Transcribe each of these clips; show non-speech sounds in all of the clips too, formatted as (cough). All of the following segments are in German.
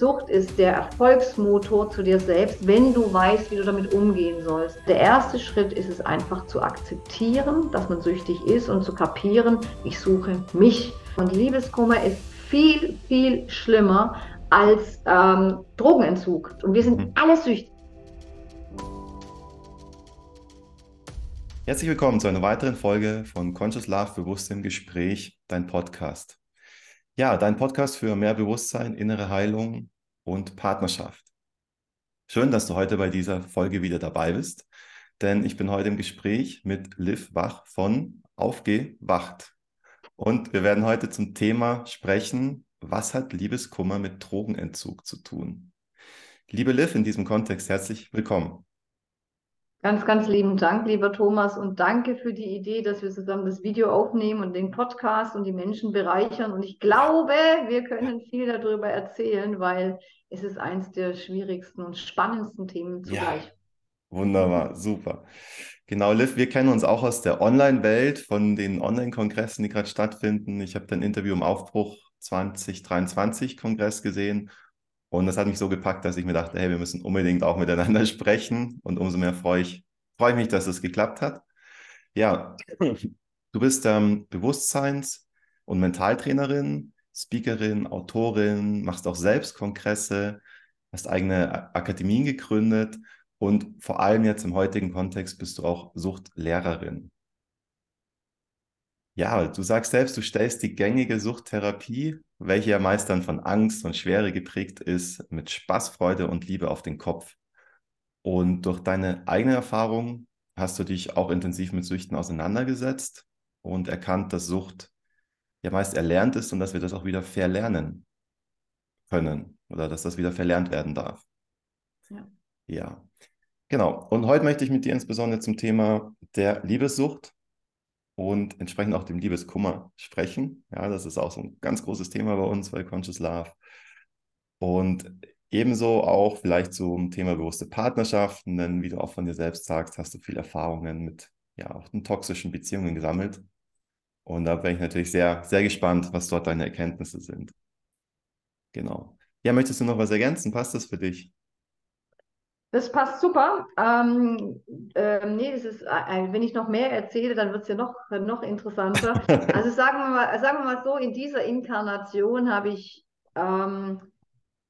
Sucht ist der Erfolgsmotor zu dir selbst, wenn du weißt, wie du damit umgehen sollst. Der erste Schritt ist es einfach zu akzeptieren, dass man süchtig ist und zu kapieren, ich suche mich. Und Liebeskummer ist viel, viel schlimmer als ähm, Drogenentzug. Und wir sind mhm. alle süchtig. Herzlich willkommen zu einer weiteren Folge von Conscious Love Bewusst im Gespräch, dein Podcast. Ja, dein Podcast für mehr Bewusstsein, innere Heilung und Partnerschaft. Schön, dass du heute bei dieser Folge wieder dabei bist, denn ich bin heute im Gespräch mit Liv Wach von Aufgewacht. Und wir werden heute zum Thema sprechen, was hat Liebeskummer mit Drogenentzug zu tun? Liebe Liv, in diesem Kontext herzlich willkommen. Ganz, ganz lieben Dank, lieber Thomas, und danke für die Idee, dass wir zusammen das Video aufnehmen und den Podcast und die Menschen bereichern. Und ich glaube, wir können viel darüber erzählen, weil es ist eins der schwierigsten und spannendsten Themen zugleich. Ja, wunderbar, super. Genau, Liv, wir kennen uns auch aus der Online-Welt, von den Online-Kongressen, die gerade stattfinden. Ich habe dein Interview im Aufbruch 2023 Kongress gesehen und das hat mich so gepackt, dass ich mir dachte, hey, wir müssen unbedingt auch miteinander (laughs) sprechen. Und umso mehr freue ich, freue ich mich, dass es geklappt hat. Ja, du bist ähm, Bewusstseins- und Mentaltrainerin, Speakerin, Autorin, machst auch selbst Kongresse, hast eigene Akademien gegründet und vor allem jetzt im heutigen Kontext bist du auch Suchtlehrerin. Ja, du sagst selbst, du stellst die gängige Suchttherapie, welche ja meist dann von Angst und Schwere geprägt ist, mit Spaß, Freude und Liebe auf den Kopf. Und durch deine eigene Erfahrung hast du dich auch intensiv mit Süchten auseinandergesetzt und erkannt, dass Sucht ja meist erlernt ist und dass wir das auch wieder verlernen können oder dass das wieder verlernt werden darf. Ja. Ja. Genau. Und heute möchte ich mit dir insbesondere zum Thema der Liebessucht und entsprechend auch dem Liebeskummer sprechen. Ja, das ist auch so ein ganz großes Thema bei uns bei Conscious Love. Und ebenso auch vielleicht zum Thema bewusste Partnerschaften, denn wie du auch von dir selbst sagst, hast du viele Erfahrungen mit ja auch den toxischen Beziehungen gesammelt. Und da bin ich natürlich sehr, sehr gespannt, was dort deine Erkenntnisse sind. Genau. Ja, möchtest du noch was ergänzen? Passt das für dich? Das passt super. Ähm, ähm, nee, das ist, äh, wenn ich noch mehr erzähle, dann wird es ja noch, noch interessanter. (laughs) Also sagen wir mal, sagen wir mal so, in dieser Inkarnation habe ich, ähm,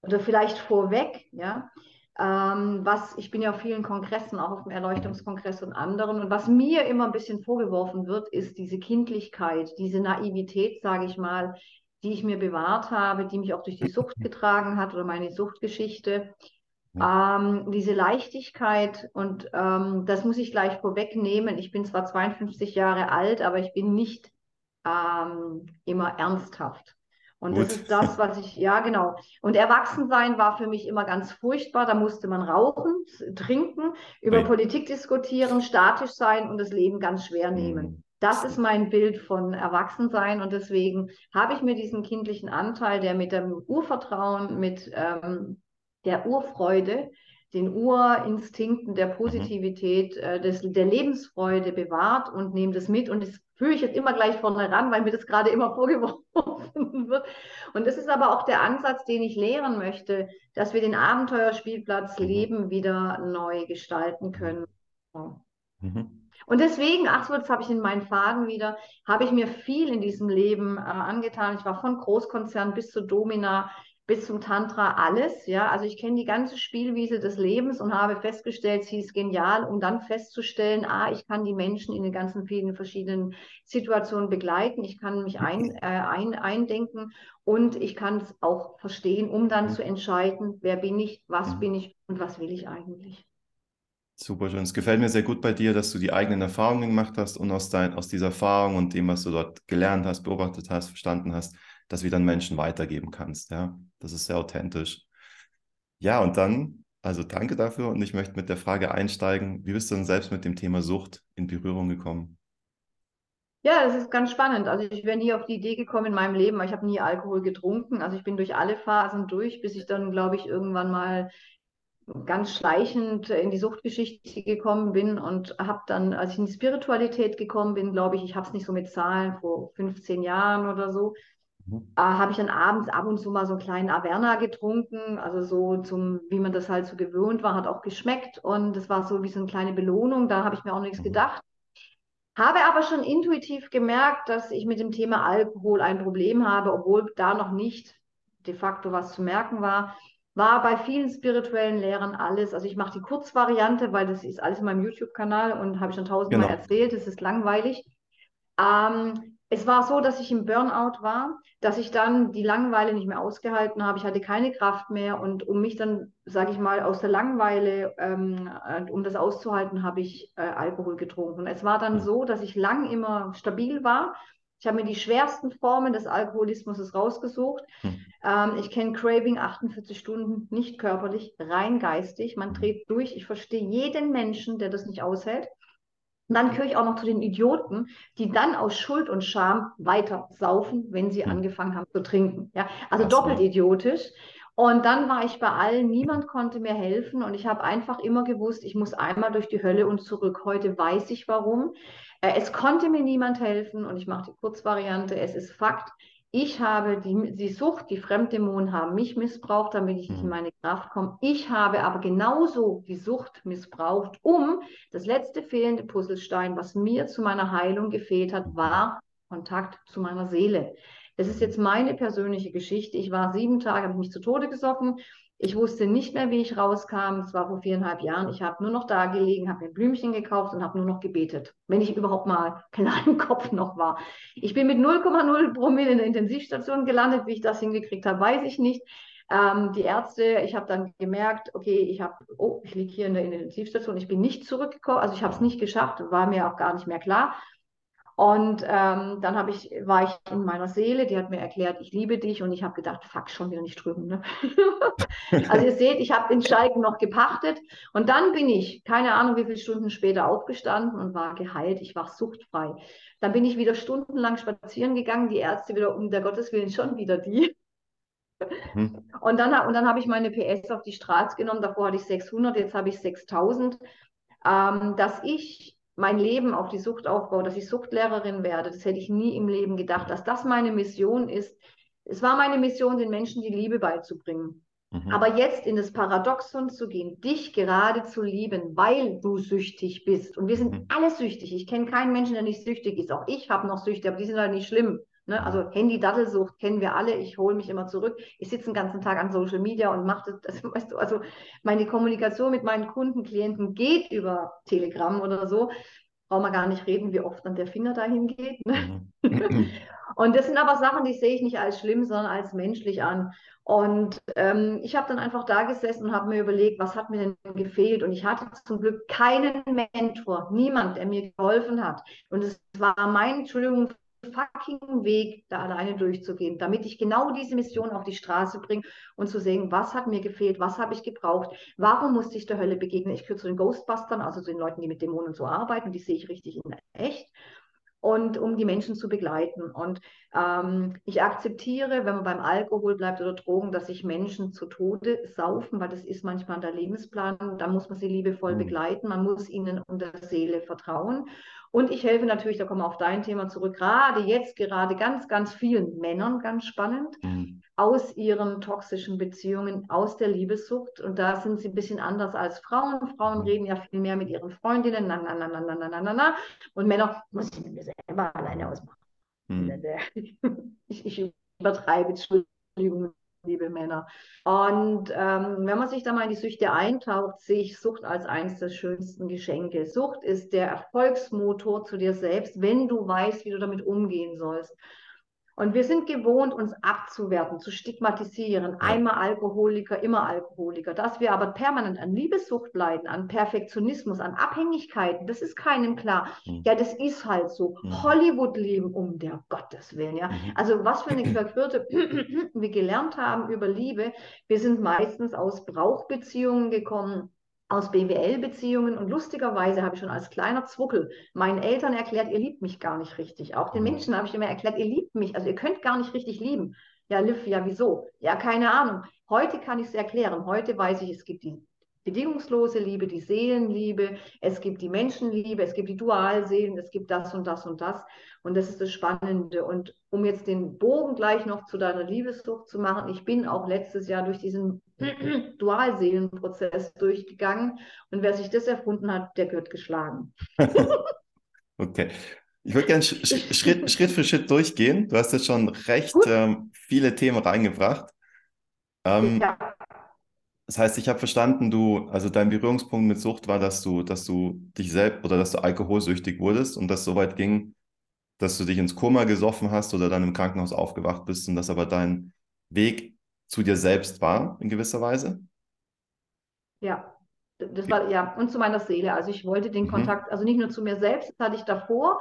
oder vielleicht vorweg, ja, ähm, was, ich bin ja auf vielen Kongressen, auch auf dem Erleuchtungskongress und anderen, und was mir immer ein bisschen vorgeworfen wird, ist diese Kindlichkeit, diese Naivität, sage ich mal, die ich mir bewahrt habe, die mich auch durch die Sucht getragen hat oder meine Suchtgeschichte. Ähm, diese Leichtigkeit und ähm, das muss ich gleich vorwegnehmen. Ich bin zwar 52 Jahre alt, aber ich bin nicht ähm, immer ernsthaft. Und Gut. das ist das, was ich, ja, genau. Und Erwachsensein war für mich immer ganz furchtbar. Da musste man rauchen, trinken, über Nein. Politik diskutieren, statisch sein und das Leben ganz schwer nehmen. Mhm. Das ist mein Bild von Erwachsensein und deswegen habe ich mir diesen kindlichen Anteil, der mit dem Urvertrauen, mit ähm, der Urfreude, den Urinstinkten der mhm. Positivität, äh, des, der Lebensfreude bewahrt und nehme das mit. Und das führe ich jetzt immer gleich vorne ran, weil mir das gerade immer (laughs) vorgeworfen wird. Und das ist aber auch der Ansatz, den ich lehren möchte, dass wir den Abenteuerspielplatz mhm. Leben wieder neu gestalten können. Mhm. Und deswegen, ach so, jetzt habe ich in meinen Faden wieder, habe ich mir viel in diesem Leben äh, angetan. Ich war von Großkonzern bis zu Domina bis zum Tantra alles. Ja, also ich kenne die ganze Spielwiese des Lebens und habe festgestellt, sie ist genial, um dann festzustellen, ah, ich kann die Menschen in den ganzen vielen verschiedenen Situationen begleiten, ich kann mich ein, äh, ein, eindenken und ich kann es auch verstehen, um dann zu entscheiden, wer bin ich, was mhm. bin ich und was will ich eigentlich. Super schön. Es gefällt mir sehr gut bei dir, dass du die eigenen Erfahrungen gemacht hast und aus, dein, aus dieser Erfahrung und dem, was du dort gelernt hast, beobachtet hast, verstanden hast, das wieder an Menschen weitergeben kannst. Ja, das ist sehr authentisch. Ja, und dann, also danke dafür und ich möchte mit der Frage einsteigen, wie bist du denn selbst mit dem Thema Sucht in Berührung gekommen? Ja, das ist ganz spannend. Also ich wäre nie auf die Idee gekommen in meinem Leben, weil ich habe nie Alkohol getrunken. Also ich bin durch alle Phasen durch, bis ich dann, glaube ich, irgendwann mal ganz schleichend in die Suchtgeschichte gekommen bin und habe dann, als ich in die Spiritualität gekommen bin, glaube ich, ich habe es nicht so mit Zahlen vor 15 Jahren oder so, mhm. äh, habe ich dann abends ab und zu mal so einen kleinen Averna getrunken, also so zum, wie man das halt so gewöhnt war, hat auch geschmeckt und das war so wie so eine kleine Belohnung, da habe ich mir auch nichts mhm. gedacht. Habe aber schon intuitiv gemerkt, dass ich mit dem Thema Alkohol ein Problem habe, obwohl da noch nicht de facto was zu merken war. War bei vielen spirituellen Lehrern alles. Also ich mache die Kurzvariante, weil das ist alles in meinem YouTube-Kanal und habe ich schon tausendmal genau. erzählt, es ist langweilig. Ähm, es war so, dass ich im Burnout war, dass ich dann die Langeweile nicht mehr ausgehalten habe. Ich hatte keine Kraft mehr und um mich dann, sage ich mal, aus der Langeweile, ähm, äh, um das auszuhalten, habe ich äh, Alkohol getrunken. Es war dann so, dass ich lang immer stabil war. Ich habe mir die schwersten Formen des Alkoholismus rausgesucht. Hm. Ähm, ich kenne Craving 48 Stunden, nicht körperlich, rein geistig. Man dreht durch. Ich verstehe jeden Menschen, der das nicht aushält. Und dann gehöre ich auch noch zu den Idioten, die dann aus Schuld und Scham weiter saufen, wenn sie hm. angefangen haben zu trinken. Ja, also das doppelt idiotisch. Und dann war ich bei allen, niemand konnte mir helfen und ich habe einfach immer gewusst, ich muss einmal durch die Hölle und zurück. Heute weiß ich warum. Äh, es konnte mir niemand helfen und ich mache die Kurzvariante. Es ist Fakt, ich habe die, die Sucht, die Fremddämonen haben mich missbraucht, damit ich nicht in mhm. meine Kraft komme. Ich habe aber genauso die Sucht missbraucht, um das letzte fehlende Puzzlestein, was mir zu meiner Heilung gefehlt hat, war Kontakt zu meiner Seele. Das ist jetzt meine persönliche Geschichte. Ich war sieben Tage, habe mich zu Tode gesoffen. Ich wusste nicht mehr, wie ich rauskam. Das war vor viereinhalb Jahren. Ich habe nur noch da gelegen, habe mir Blümchen gekauft und habe nur noch gebetet, wenn ich überhaupt mal (laughs) klar im Kopf noch war. Ich bin mit 0,0 Promille in der Intensivstation gelandet. Wie ich das hingekriegt habe, weiß ich nicht. Ähm, die Ärzte, ich habe dann gemerkt, okay, ich habe, oh, ich liege hier in der Intensivstation. Ich bin nicht zurückgekommen, also ich habe es nicht geschafft, war mir auch gar nicht mehr klar. Und ähm, dann ich, war ich in meiner Seele, die hat mir erklärt, ich liebe dich. Und ich habe gedacht, fuck, schon wieder nicht drüben. Ne? (laughs) also ihr seht, ich habe den Schalken noch gepachtet. Und dann bin ich, keine Ahnung wie viele Stunden später, aufgestanden und war geheilt. Ich war suchtfrei. Dann bin ich wieder stundenlang spazieren gegangen. Die Ärzte wieder, um der Gottes Willen, schon wieder die. Mhm. Und dann, und dann habe ich meine PS auf die Straße genommen. Davor hatte ich 600, jetzt habe ich 6000. Ähm, dass ich mein Leben auf die Sucht aufbaue, dass ich Suchtlehrerin werde, das hätte ich nie im Leben gedacht, dass das meine Mission ist. Es war meine Mission, den Menschen die Liebe beizubringen. Mhm. Aber jetzt in das Paradoxon zu gehen, dich gerade zu lieben, weil du süchtig bist. Und wir sind mhm. alle süchtig. Ich kenne keinen Menschen, der nicht süchtig ist. Auch ich habe noch Süchte, aber die sind halt nicht schlimm. Ne? Also Handy-Dattelsucht kennen wir alle. Ich hole mich immer zurück. Ich sitze den ganzen Tag an Social Media und mache das, das, (laughs) weißt du, also meine Kommunikation mit meinen Kunden, Klienten geht über Telegram oder so. Brauchen wir gar nicht reden, wie oft dann der Finger dahin geht. Ne? Mhm. (laughs) (laughs) und das sind aber Sachen, die sehe ich nicht als schlimm, sondern als menschlich an. Und ähm, ich habe dann einfach da gesessen und habe mir überlegt, was hat mir denn gefehlt? Und ich hatte zum Glück keinen Mentor, niemand, der mir geholfen hat. Und es war mein, Entschuldigung fucking Weg, da alleine durchzugehen, damit ich genau diese Mission auf die Straße bringe und zu sehen, was hat mir gefehlt, was habe ich gebraucht, warum musste ich der Hölle begegnen. Ich gehöre zu den Ghostbustern, also zu den Leuten, die mit Dämonen so arbeiten, die sehe ich richtig in echt und um die Menschen zu begleiten. Und ähm, ich akzeptiere, wenn man beim Alkohol bleibt oder Drogen, dass sich Menschen zu Tode saufen, weil das ist manchmal der Lebensplan. Da muss man sie liebevoll mhm. begleiten, man muss ihnen und der Seele vertrauen. Und ich helfe natürlich, da kommen wir auf dein Thema zurück, gerade jetzt, gerade ganz, ganz vielen Männern, ganz spannend, mhm. aus ihren toxischen Beziehungen, aus der Liebessucht. Und da sind sie ein bisschen anders als Frauen. Frauen mhm. reden ja viel mehr mit ihren Freundinnen, na, na, na, na, na, na, na, na. Und Männer, muss ich mir selber alleine ausmachen. Mhm. (laughs) Ich, ich übertreibe, Entschuldigung, liebe Männer. Und ähm, wenn man sich da mal in die Süchte eintaucht, sehe ich Sucht als eines der schönsten Geschenke. Sucht ist der Erfolgsmotor zu dir selbst, wenn du weißt, wie du damit umgehen sollst. Und wir sind gewohnt, uns abzuwerten, zu stigmatisieren. Einmal Alkoholiker, immer Alkoholiker. Dass wir aber permanent an Liebessucht leiden, an Perfektionismus, an Abhängigkeiten, das ist keinem klar. Mhm. Ja, das ist halt so. Mhm. Hollywood-Leben um der Gottes Willen. Ja? Mhm. Also was für eine (clears throat) verquirlte (clears throat) wir gelernt haben über Liebe. Wir sind meistens aus Brauchbeziehungen gekommen aus BWL-Beziehungen und lustigerweise habe ich schon als kleiner Zwuckel meinen Eltern erklärt, ihr liebt mich gar nicht richtig. Auch den mhm. Menschen habe ich immer erklärt, ihr liebt mich, also ihr könnt gar nicht richtig lieben. Ja, Liv, ja, wieso? Ja, keine Ahnung. Heute kann ich es erklären. Heute weiß ich, es gibt die bedingungslose Liebe, die Seelenliebe, es gibt die Menschenliebe, es gibt die Dualseelen, es gibt das und das und das. Und das ist das Spannende. Und um jetzt den Bogen gleich noch zu deiner Liebessucht zu machen, ich bin auch letztes Jahr durch diesen (clears throat) Dualseelenprozess durchgegangen. Und wer sich das erfunden hat, der gehört geschlagen. (laughs) okay. Ich würde gerne sch Schritt, Schritt für Schritt durchgehen. Du hast jetzt schon recht ähm, viele Themen reingebracht. Ähm, ja. Das heißt, ich habe verstanden, du, also dein Berührungspunkt mit Sucht war, dass du, dass du dich selbst oder dass du alkoholsüchtig wurdest und das so weit ging, dass du dich ins Koma gesoffen hast oder dann im Krankenhaus aufgewacht bist und das aber dein Weg zu dir selbst war, in gewisser Weise? Ja, das war, ja, und zu meiner Seele. Also ich wollte den mhm. Kontakt, also nicht nur zu mir selbst, das hatte ich davor.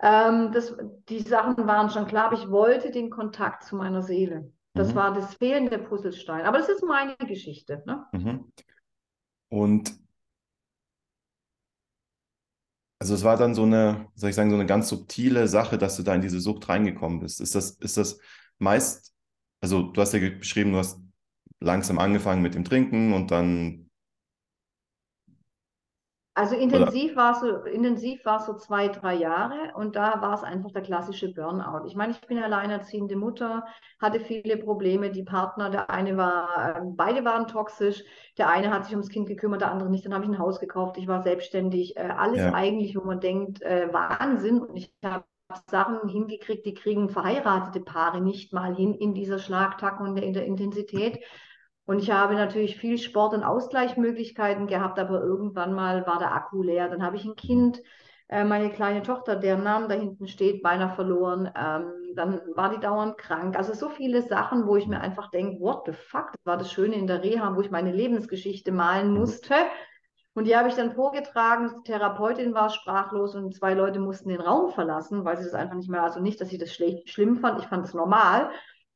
Ähm, das, die Sachen waren schon klar, aber ich wollte den Kontakt zu meiner Seele. Das mhm. war das fehlende Puzzlestein. Aber das ist meine Geschichte. Ne? Mhm. Und also es war dann so eine, soll ich sagen, so eine ganz subtile Sache, dass du da in diese Sucht reingekommen bist. Ist das, ist das meist, also du hast ja beschrieben, du hast langsam angefangen mit dem Trinken und dann also intensiv war, so, intensiv war so zwei, drei Jahre und da war es einfach der klassische Burnout. Ich meine, ich bin alleinerziehende Mutter, hatte viele Probleme. Die Partner, der eine war, ähm, beide waren toxisch. Der eine hat sich ums Kind gekümmert, der andere nicht. Dann habe ich ein Haus gekauft, ich war selbstständig. Äh, alles ja. eigentlich, wo man denkt, äh, Wahnsinn. Und ich habe Sachen hingekriegt, die kriegen verheiratete Paare nicht mal hin in dieser Schlagtakt und in der Intensität. Und ich habe natürlich viel Sport- und Ausgleichsmöglichkeiten gehabt, aber irgendwann mal war der Akku leer. Dann habe ich ein Kind, äh, meine kleine Tochter, deren Name da hinten steht, beinahe verloren. Ähm, dann war die dauernd krank. Also so viele Sachen, wo ich mir einfach denke, what the fuck, das war das Schöne in der Reha, wo ich meine Lebensgeschichte malen mhm. Und die habe ich dann vorgetragen. Die Therapeutin war sprachlos und zwei Leute mussten den Raum verlassen, weil sie das einfach nicht mehr, also nicht, dass sie das schlimm fand, ich fand es normal.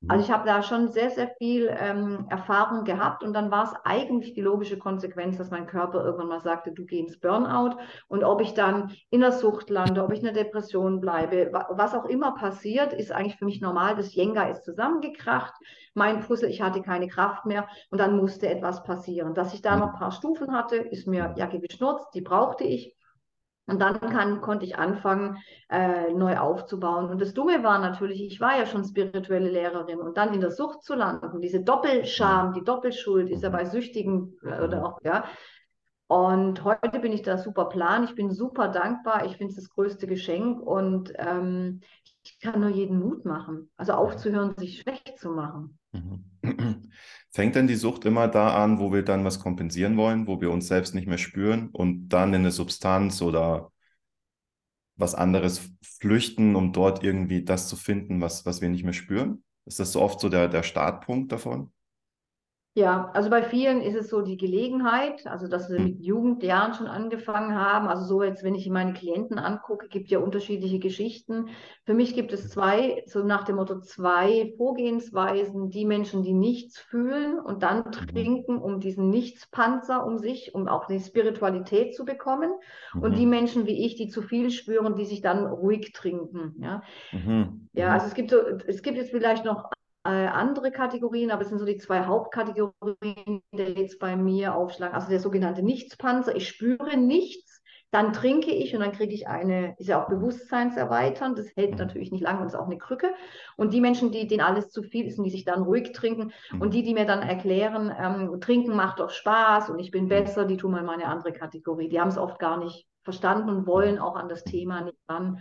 Also mhm. ich habe da schon sehr, sehr viel ähm, Erfahrung gehabt und dann war es eigentlich die logische Konsequenz, dass mein Körper irgendwann mal sagte, du geh ins Burnout und ob ich dann in der Sucht lande, ob ich in der Depression bleibe, was auch immer passiert, ist eigentlich für mich normal. Das Jenga ist zusammengekracht, mein Puzzle, ich hatte keine Kraft mehr und dann musste etwas passieren. Dass ich da noch ein paar Stufen hatte, ist mir ja geschnurzt, die brauchte ich. Und dann kann, konnte ich anfangen, äh, neu aufzubauen. Und das Dumme war natürlich, ich war ja schon spirituelle Lehrerin und dann in der Sucht zu landen, diese Doppelscham, die Doppelschuld ist ja bei Süchtigen äh, oder auch, ja. Und heute bin ich da super plan, ich bin super dankbar, ich finde es das größte Geschenk und ähm, ich kann nur jeden Mut machen, also aufzuhören, sich schlecht zu machen. Mhm. Fängt denn die Sucht immer da an, wo wir dann was kompensieren wollen, wo wir uns selbst nicht mehr spüren und dann in eine Substanz oder was anderes flüchten, um dort irgendwie das zu finden, was, was wir nicht mehr spüren? Ist das so oft so der, der Startpunkt davon? Ja, also bei vielen ist es so die Gelegenheit, also dass sie hm. mit Jugendjahren schon angefangen haben. Also so jetzt, wenn ich meine Klienten angucke, gibt ja unterschiedliche Geschichten. Für mich gibt es zwei, so nach dem Motto zwei Vorgehensweisen. Die Menschen, die nichts fühlen und dann mhm. trinken, um diesen Nichtspanzer um sich, um auch die Spiritualität zu bekommen. Mhm. Und die mhm. Menschen wie ich, die zu viel spüren, die sich dann ruhig trinken. Ja, mhm. ja mhm. also es gibt so, es gibt jetzt vielleicht noch andere Kategorien, aber es sind so die zwei Hauptkategorien, die jetzt bei mir aufschlagen. Also der sogenannte Nichtspanzer. Ich spüre nichts, dann trinke ich und dann kriege ich eine, ist ja auch bewusstseinserweiternd, das hält mhm. natürlich nicht lange und ist auch eine Krücke. Und die Menschen, die denen alles zu viel ist und die sich dann ruhig trinken mhm. und die, die mir dann erklären, ähm, trinken macht doch Spaß und ich bin mhm. besser, die tun mal meine andere Kategorie. Die haben es oft gar nicht verstanden und wollen auch an das Thema nicht ran.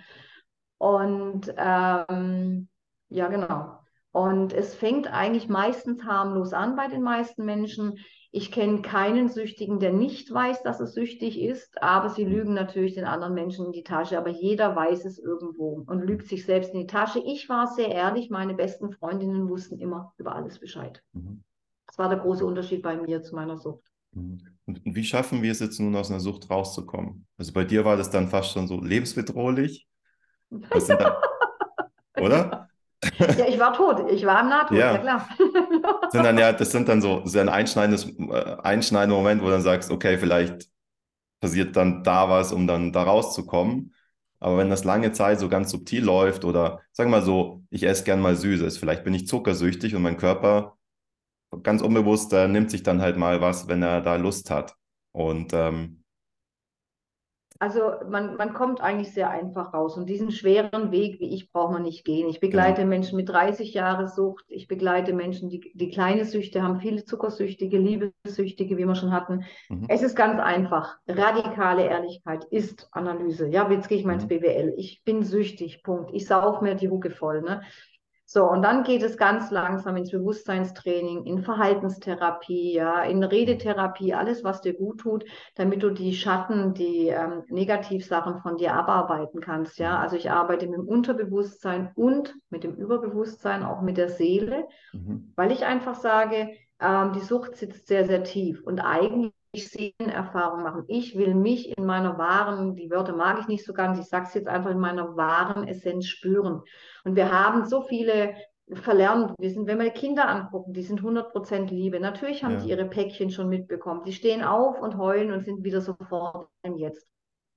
Und ähm, ja, genau. Und es fängt eigentlich meistens harmlos an bei den meisten Menschen. Ich kenne keinen Süchtigen, der nicht weiß, dass er süchtig ist, aber sie lügen natürlich den anderen Menschen in die Tasche. Aber jeder weiß es irgendwo und lügt sich selbst in die Tasche. Ich war sehr ehrlich, meine besten Freundinnen wussten immer über alles Bescheid. Mhm. Das war der große Unterschied bei mir zu meiner Sucht. Mhm. Und wie schaffen wir es jetzt nun aus einer Sucht rauszukommen? Also bei dir war das dann fast schon so lebensbedrohlich. (laughs) Dann, oder? Ja, ich war tot. Ich war im NATO, ja, ja klar. sind dann ja, das sind dann so, so ein einschneidendes, äh, einschneidender Moment, wo du dann sagst, okay, vielleicht passiert dann da was, um dann da rauszukommen. Aber wenn das lange Zeit so ganz subtil läuft oder sagen wir mal so, ich esse gern mal Süßes, vielleicht bin ich zuckersüchtig und mein Körper ganz unbewusst äh, nimmt sich dann halt mal was, wenn er da Lust hat. Und ähm, also man, man kommt eigentlich sehr einfach raus. Und diesen schweren Weg, wie ich, braucht man nicht gehen. Ich begleite genau. Menschen mit 30 Jahre Sucht. Ich begleite Menschen, die, die kleine Süchte haben, viele Zuckersüchtige, Liebessüchtige, wie wir schon hatten. Mhm. Es ist ganz einfach. Radikale Ehrlichkeit ist Analyse. Ja, jetzt gehe ich mal ins mhm. BWL. Ich bin süchtig, Punkt. Ich sauf mir die Hucke voll. Ne? So, und dann geht es ganz langsam ins Bewusstseinstraining, in Verhaltenstherapie, ja, in Redetherapie, alles, was dir gut tut, damit du die Schatten, die ähm, Negativsachen von dir abarbeiten kannst. Ja, also ich arbeite mit dem Unterbewusstsein und mit dem Überbewusstsein, auch mit der Seele, mhm. weil ich einfach sage, ähm, die Sucht sitzt sehr, sehr tief und eigentlich Seelenerfahrung machen. Ich will mich in meiner wahren, die Wörter mag ich nicht so ganz, ich sage es jetzt einfach in meiner wahren Essenz spüren. Und wir haben so viele verlernt. Wir sind, wenn wir Kinder angucken, die sind 100% Liebe. Natürlich haben ja. die ihre Päckchen schon mitbekommen. Die stehen auf und heulen und sind wieder sofort im Jetzt.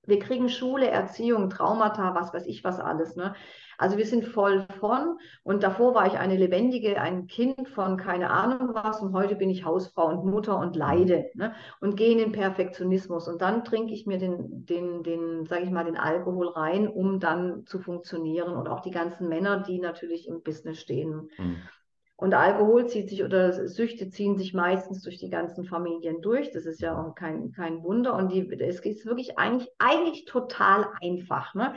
Wir kriegen Schule, Erziehung, Traumata, was weiß ich was alles. Ne? Also wir sind voll von und davor war ich eine lebendige, ein Kind von keine Ahnung was und heute bin ich Hausfrau und Mutter und leide ne? und gehe in den Perfektionismus und dann trinke ich mir den, den, den, sage ich mal, den Alkohol rein, um dann zu funktionieren und auch die ganzen Männer, die natürlich im Business stehen. Mhm. Und Alkohol zieht sich oder Süchte ziehen sich meistens durch die ganzen Familien durch. Das ist ja auch kein, kein Wunder. Und die, es ist wirklich eigentlich, eigentlich total einfach. Ne?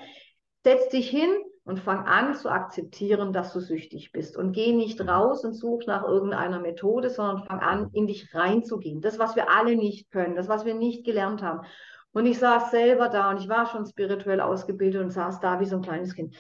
Setz dich hin und fang an zu akzeptieren, dass du süchtig bist. Und geh nicht mhm. raus und such nach irgendeiner Methode, sondern fang an, in dich reinzugehen. Das, was wir alle nicht können, das, was wir nicht gelernt haben. Und ich saß selber da und ich war schon spirituell ausgebildet und saß da wie so ein kleines Kind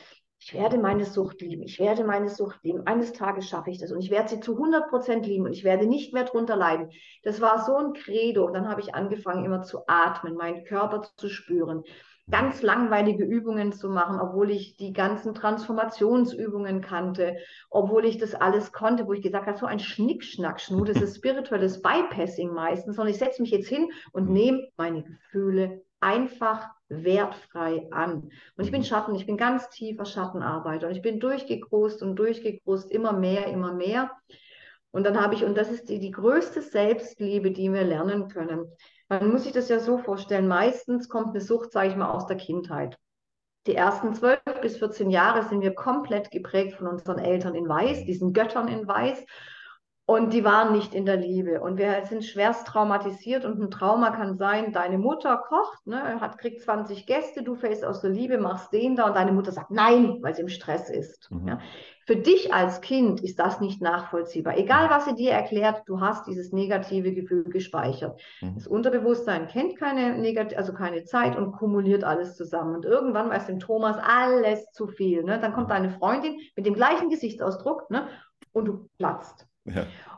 ich werde meine Sucht lieben, ich werde meine Sucht lieben. Eines Tages schaffe ich das und ich werde sie zu 100 Prozent lieben und ich werde nicht mehr drunter leiden. Das war so ein Credo. Und dann habe ich angefangen, immer zu atmen, meinen Körper zu spüren, ganz langweilige Übungen zu machen, obwohl ich die ganzen Transformationsübungen kannte, obwohl ich das alles konnte, wo ich gesagt habe, so ein Schnickschnack, Schnu, das ist spirituelles Bypassing meistens, sondern ich setze mich jetzt hin und nehme meine Gefühle einfach wertfrei an. Und ich bin mhm. Schatten, ich bin ganz tiefer Schattenarbeiter und ich bin durchgegrust und durchgegrust, immer mehr, immer mehr. Und dann habe ich, und das ist die, die größte Selbstliebe, die wir lernen können. Man muss sich das ja so vorstellen, meistens kommt eine Sucht, sage ich mal, aus der Kindheit. Die ersten zwölf bis 14 Jahre sind wir komplett geprägt von unseren Eltern in Weiß, diesen Göttern in Weiß. Und die waren nicht in der Liebe. Und wir sind schwerst traumatisiert. Und ein Trauma kann sein, deine Mutter kocht, ne, hat, kriegt 20 Gäste, du fällst aus der Liebe, machst den da und deine Mutter sagt nein, weil sie im Stress ist. Mhm. Ja. Für dich als Kind ist das nicht nachvollziehbar. Egal, was sie dir erklärt, du hast dieses negative Gefühl gespeichert. Mhm. Das Unterbewusstsein kennt keine Negat also keine Zeit und kumuliert alles zusammen. Und irgendwann weiß dem Thomas alles zu viel. Ne? Dann kommt mhm. deine Freundin mit dem gleichen Gesichtsausdruck ne? und du platzt.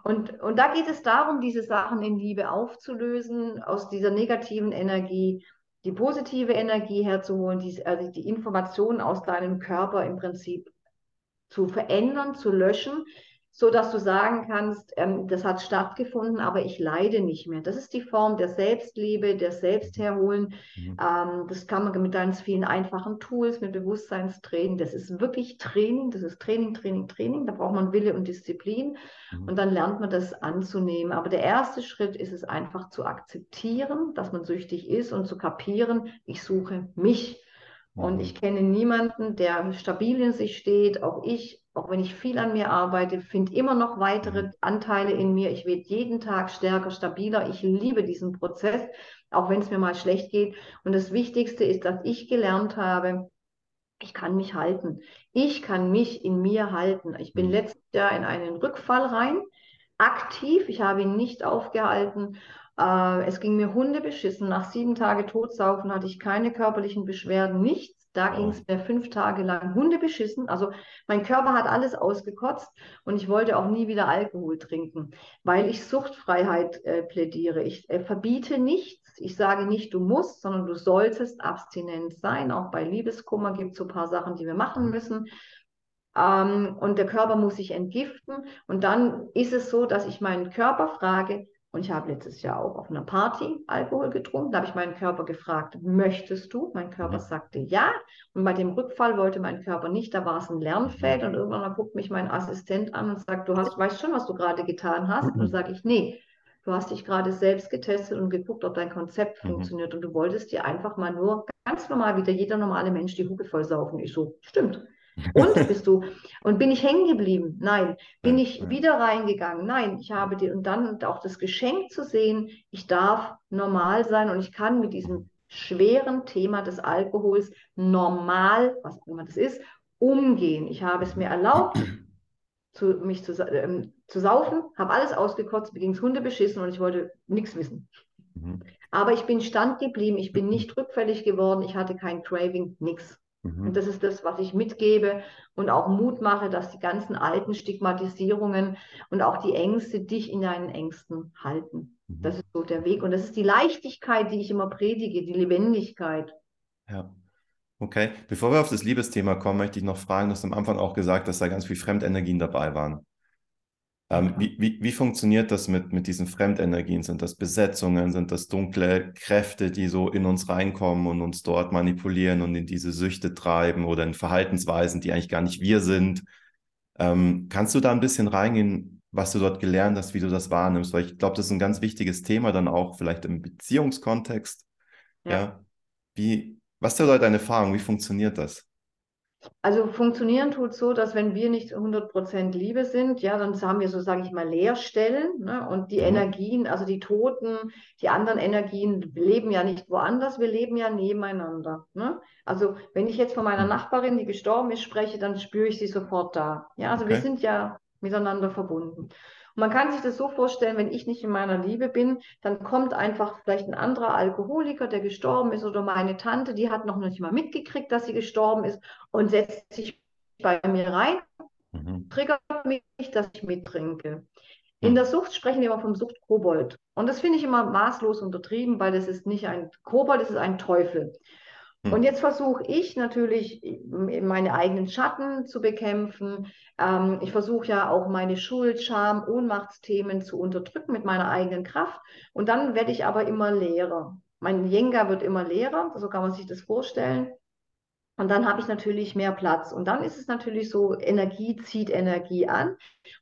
Und, und da geht es darum, diese Sachen in Liebe aufzulösen, aus dieser negativen Energie die positive Energie herzuholen, die, also die Informationen aus deinem Körper im Prinzip zu verändern, zu löschen, so dass du sagen kannst, ähm, das hat stattgefunden, aber ich leide nicht mehr. Das ist die Form der Selbstliebe, der Selbstherholen. Mhm. Ähm, das kann man mit ganz vielen einfachen Tools, mit Bewusstseinstraining. Das ist wirklich Training, das ist Training, Training, Training. Da braucht man Wille und Disziplin mhm. und dann lernt man das anzunehmen. Aber der erste Schritt ist es einfach zu akzeptieren, dass man süchtig ist und zu kapieren, ich suche mich. Und ich kenne niemanden, der stabil in sich steht. Auch ich, auch wenn ich viel an mir arbeite, finde immer noch weitere mhm. Anteile in mir. Ich werde jeden Tag stärker, stabiler. Ich liebe diesen Prozess, auch wenn es mir mal schlecht geht. Und das Wichtigste ist, dass ich gelernt habe, ich kann mich halten. Ich kann mich in mir halten. Ich bin mhm. letztes Jahr in einen Rückfall rein, aktiv. Ich habe ihn nicht aufgehalten äh, es ging mir Hunde beschissen. Nach sieben Tagen Todsaufen hatte ich keine körperlichen Beschwerden, nichts. Da ging es mir fünf Tage lang Hunde beschissen. Also mein Körper hat alles ausgekotzt und ich wollte auch nie wieder Alkohol trinken, weil ich Suchtfreiheit äh, plädiere. Ich äh, verbiete nichts. Ich sage nicht, du musst, sondern du solltest abstinent sein. Auch bei Liebeskummer gibt es so ein paar Sachen, die wir machen müssen. Ähm, und der Körper muss sich entgiften. Und dann ist es so, dass ich meinen Körper frage, Und ich habe letztes Jahr auch auf einer Party Alkohol getrunken. Da habe ich meinen Körper gefragt, möchtest du? Mein Körper mhm. sagte ja. Und bei dem Rückfall wollte mein Körper nicht. Da war es ein Lernfeld. Und irgendwann guckt mich mein Assistent an und sagt, du hast, weißt schon, was du gerade getan hast? Und dann sage ich, nee. Du hast dich gerade selbst getestet und geguckt, ob dein Konzept mhm. funktioniert. Und du wolltest dir einfach mal nur ganz normal, wie der jeder normale Mensch, die Hupe voll saufen. Ich so, stimmt. Und bist du, und bin ich hängen geblieben? Nein. Bin ich wieder reingegangen? Nein. Ich habe dir, und dann auch das Geschenk zu sehen, ich darf normal sein und ich kann mit diesem schweren Thema des Alkohols normal, was auch immer das ist, umgehen. Ich habe es mir erlaubt, zu, mich zu, ähm, zu saufen, habe alles ausgekotzt, mir ging es Hunde beschissen und ich wollte nichts wissen. Mhm. Aber ich bin stand geblieben, ich bin nicht rückfällig geworden, ich hatte kein Craving, nichts. Mhm. Und das ist das, was ich mitgebe und auch Mut mache, dass die ganzen alten Stigmatisierungen und auch die Ängste dich in deinen Ängsten halten. Mhm. Das ist so der Weg. Und das ist die Leichtigkeit, die ich immer predige, die Lebendigkeit. Ja. Okay, bevor wir auf das Liebesthema kommen, möchte ich noch fragen, du hast am Anfang auch gesagt, dass da ganz viele Fremdenergien dabei waren. Ähm, wie, wie, wie funktioniert das mit, mit diesen Fremdenergien? Sind das Besetzungen? Sind das dunkle Kräfte, die so in uns reinkommen und uns dort manipulieren und in diese Süchte treiben oder in Verhaltensweisen, die eigentlich gar nicht wir sind? Ähm, kannst du da ein bisschen reingehen, was du dort gelernt hast, wie du das wahrnimmst? Weil ich glaube, das ist ein ganz wichtiges Thema dann auch vielleicht im Beziehungskontext. Ja. ja? Wie, was ist da deine Erfahrung? Wie funktioniert das? Also funktionieren tut so, dass wenn wir nicht 100% Liebe sind, ja, dann haben wir so, sage ich mal, Leerstellen ne? und die mhm. Energien, also die Toten, die anderen Energien leben ja nicht woanders, wir leben ja nebeneinander. Ne? Also wenn ich jetzt von meiner mhm. Nachbarin, die gestorben ist, spreche, dann spüre ich sie sofort da. Ja, also okay. wir sind ja miteinander verbunden. Man kann sich das so vorstellen, wenn ich nicht in meiner Liebe bin, dann kommt einfach vielleicht ein anderer Alkoholiker, der gestorben ist, oder meine Tante, die hat noch nicht mal mitgekriegt, dass sie gestorben ist und setzt sich bei mir rein, mhm. triggert mich, dass ich mittrinke. In der Sucht sprechen wir immer vom Sucht-Kobold. Und das finde ich immer maßlos untertrieben, weil das ist nicht ein Kobold, das ist ein Teufel. Hm. Und jetzt versuche ich natürlich, meine eigenen Schatten zu bekämpfen. Ähm, ich versuche ja auch meine Schuld, Scham, Ohnmachtsthemen zu unterdrücken mit meiner eigenen Kraft. Und dann werde ich aber immer leerer. Mein Jenga wird immer leerer, so kann man sich das vorstellen. Und dann habe ich natürlich mehr Platz. Und dann ist es natürlich so, Energie zieht Energie an.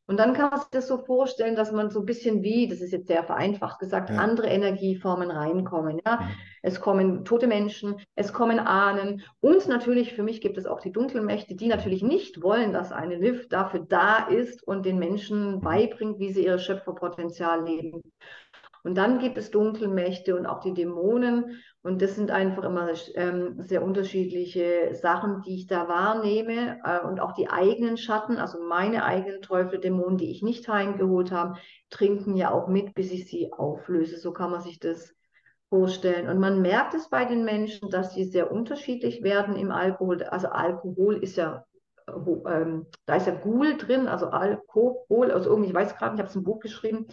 Und dann kann man sich das so vorstellen, dass man so ein bisschen wie, das ist jetzt sehr vereinfacht gesagt, ja. andere Energieformen reinkommen. Ja? Mhm. Es kommen tote Menschen, es kommen Ahnen. Und natürlich, für mich gibt es auch die Dunkelmächte, die natürlich nicht wollen, dass eine Lift dafür da ist und den Menschen beibringt, wie sie ihr Schöpferpotenzial leben. Und dann gibt es Dunkelmächte und auch die Dämonen. Und das sind einfach immer ähm, sehr unterschiedliche Sachen, die ich da wahrnehme. Äh, und auch die eigenen Schatten, also meine eigenen Teufel, Dämonen, die ich nicht heimgeholt habe, trinken ja auch mit, bis ich sie auflöse. So kann man sich das vorstellen. Und man merkt es bei den Menschen, dass sie sehr unterschiedlich werden im Alkohol. Also Alkohol ist ja ähm, da ist ja Ghoul drin, also Alkohol, also irgendwie, ich weiß gerade, ich habe es im Buch geschrieben,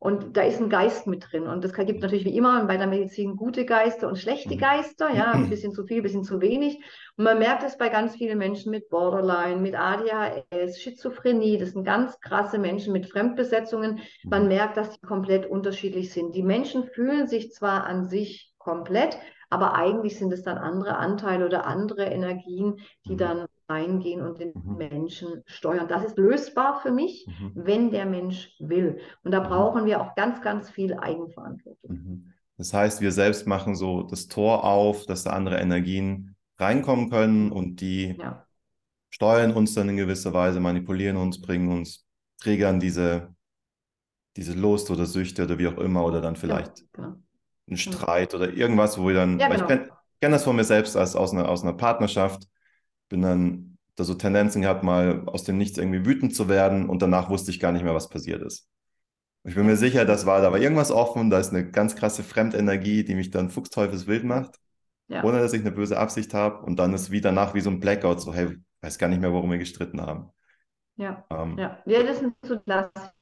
und da ist ein Geist mit drin. Und es gibt natürlich wie immer bei der Medizin gute Geister und schlechte mhm. Geister, ja, (clears throat) ein bisschen zu viel, ein bisschen zu wenig. Und man merkt es bei ganz vielen Menschen mit Borderline, mit ADHS, Schizophrenie. Das sind ganz krasse Menschen mit Fremdbesetzungen. Man mhm. merkt, dass die komplett unterschiedlich sind. Die Menschen fühlen sich zwar an sich komplett, aber eigentlich sind es dann andere Anteile oder andere Energien, die mhm. dann reingehen und den mhm. Menschen steuern. Das ist lösbar für mich, mhm. wenn der Mensch will. Und da mhm. brauchen wir auch ganz, ganz viel Eigenverantwortung. Mhm. Das heißt, wir selbst machen so das Tor auf, dass da andere Energien reinkommen können und die ja. steuern uns dann in gewisser Weise, manipulieren uns, bringen uns, triggern diese, diese Lust oder Süchte oder wie auch immer oder dann vielleicht ja, genau. einen Streit oder irgendwas, wo wir dann, ja, genau. ich kenne kenn das von mir selbst als aus einer, aus einer Partnerschaft, bin dann da so Tendenzen gehabt, mal aus dem Nichts irgendwie wütend zu werden und danach wusste ich gar nicht mehr, was passiert ist. Ich bin mir sicher, das war, da war irgendwas offen, da ist eine ganz krasse Fremdenergie, die mich dann fuchsteufelswild macht, ja. ohne dass ich eine böse Absicht habe. Und dann ist wie danach wie so ein Blackout, so, hey, weiß gar nicht mehr, warum wir gestritten haben. Ja, ähm, ja. ja, das sind so Klassiker,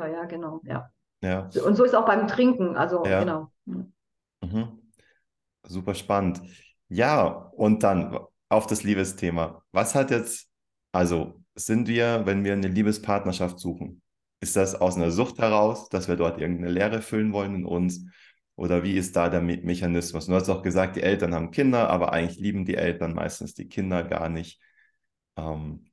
ja, genau, ja. ja. Und so ist auch beim Trinken, also ja. genau. Mhm. Super spannend. Ja, und dann, auf das Liebesthema. Was hat jetzt, also sind wir, wenn wir eine Liebespartnerschaft suchen, ist das aus einer Sucht heraus, dass wir dort irgendeine Leere füllen wollen in uns? Oder wie ist da der Me Mechanismus? Du hast auch gesagt, die Eltern haben Kinder, aber eigentlich lieben die Eltern meistens die Kinder gar nicht. Ähm,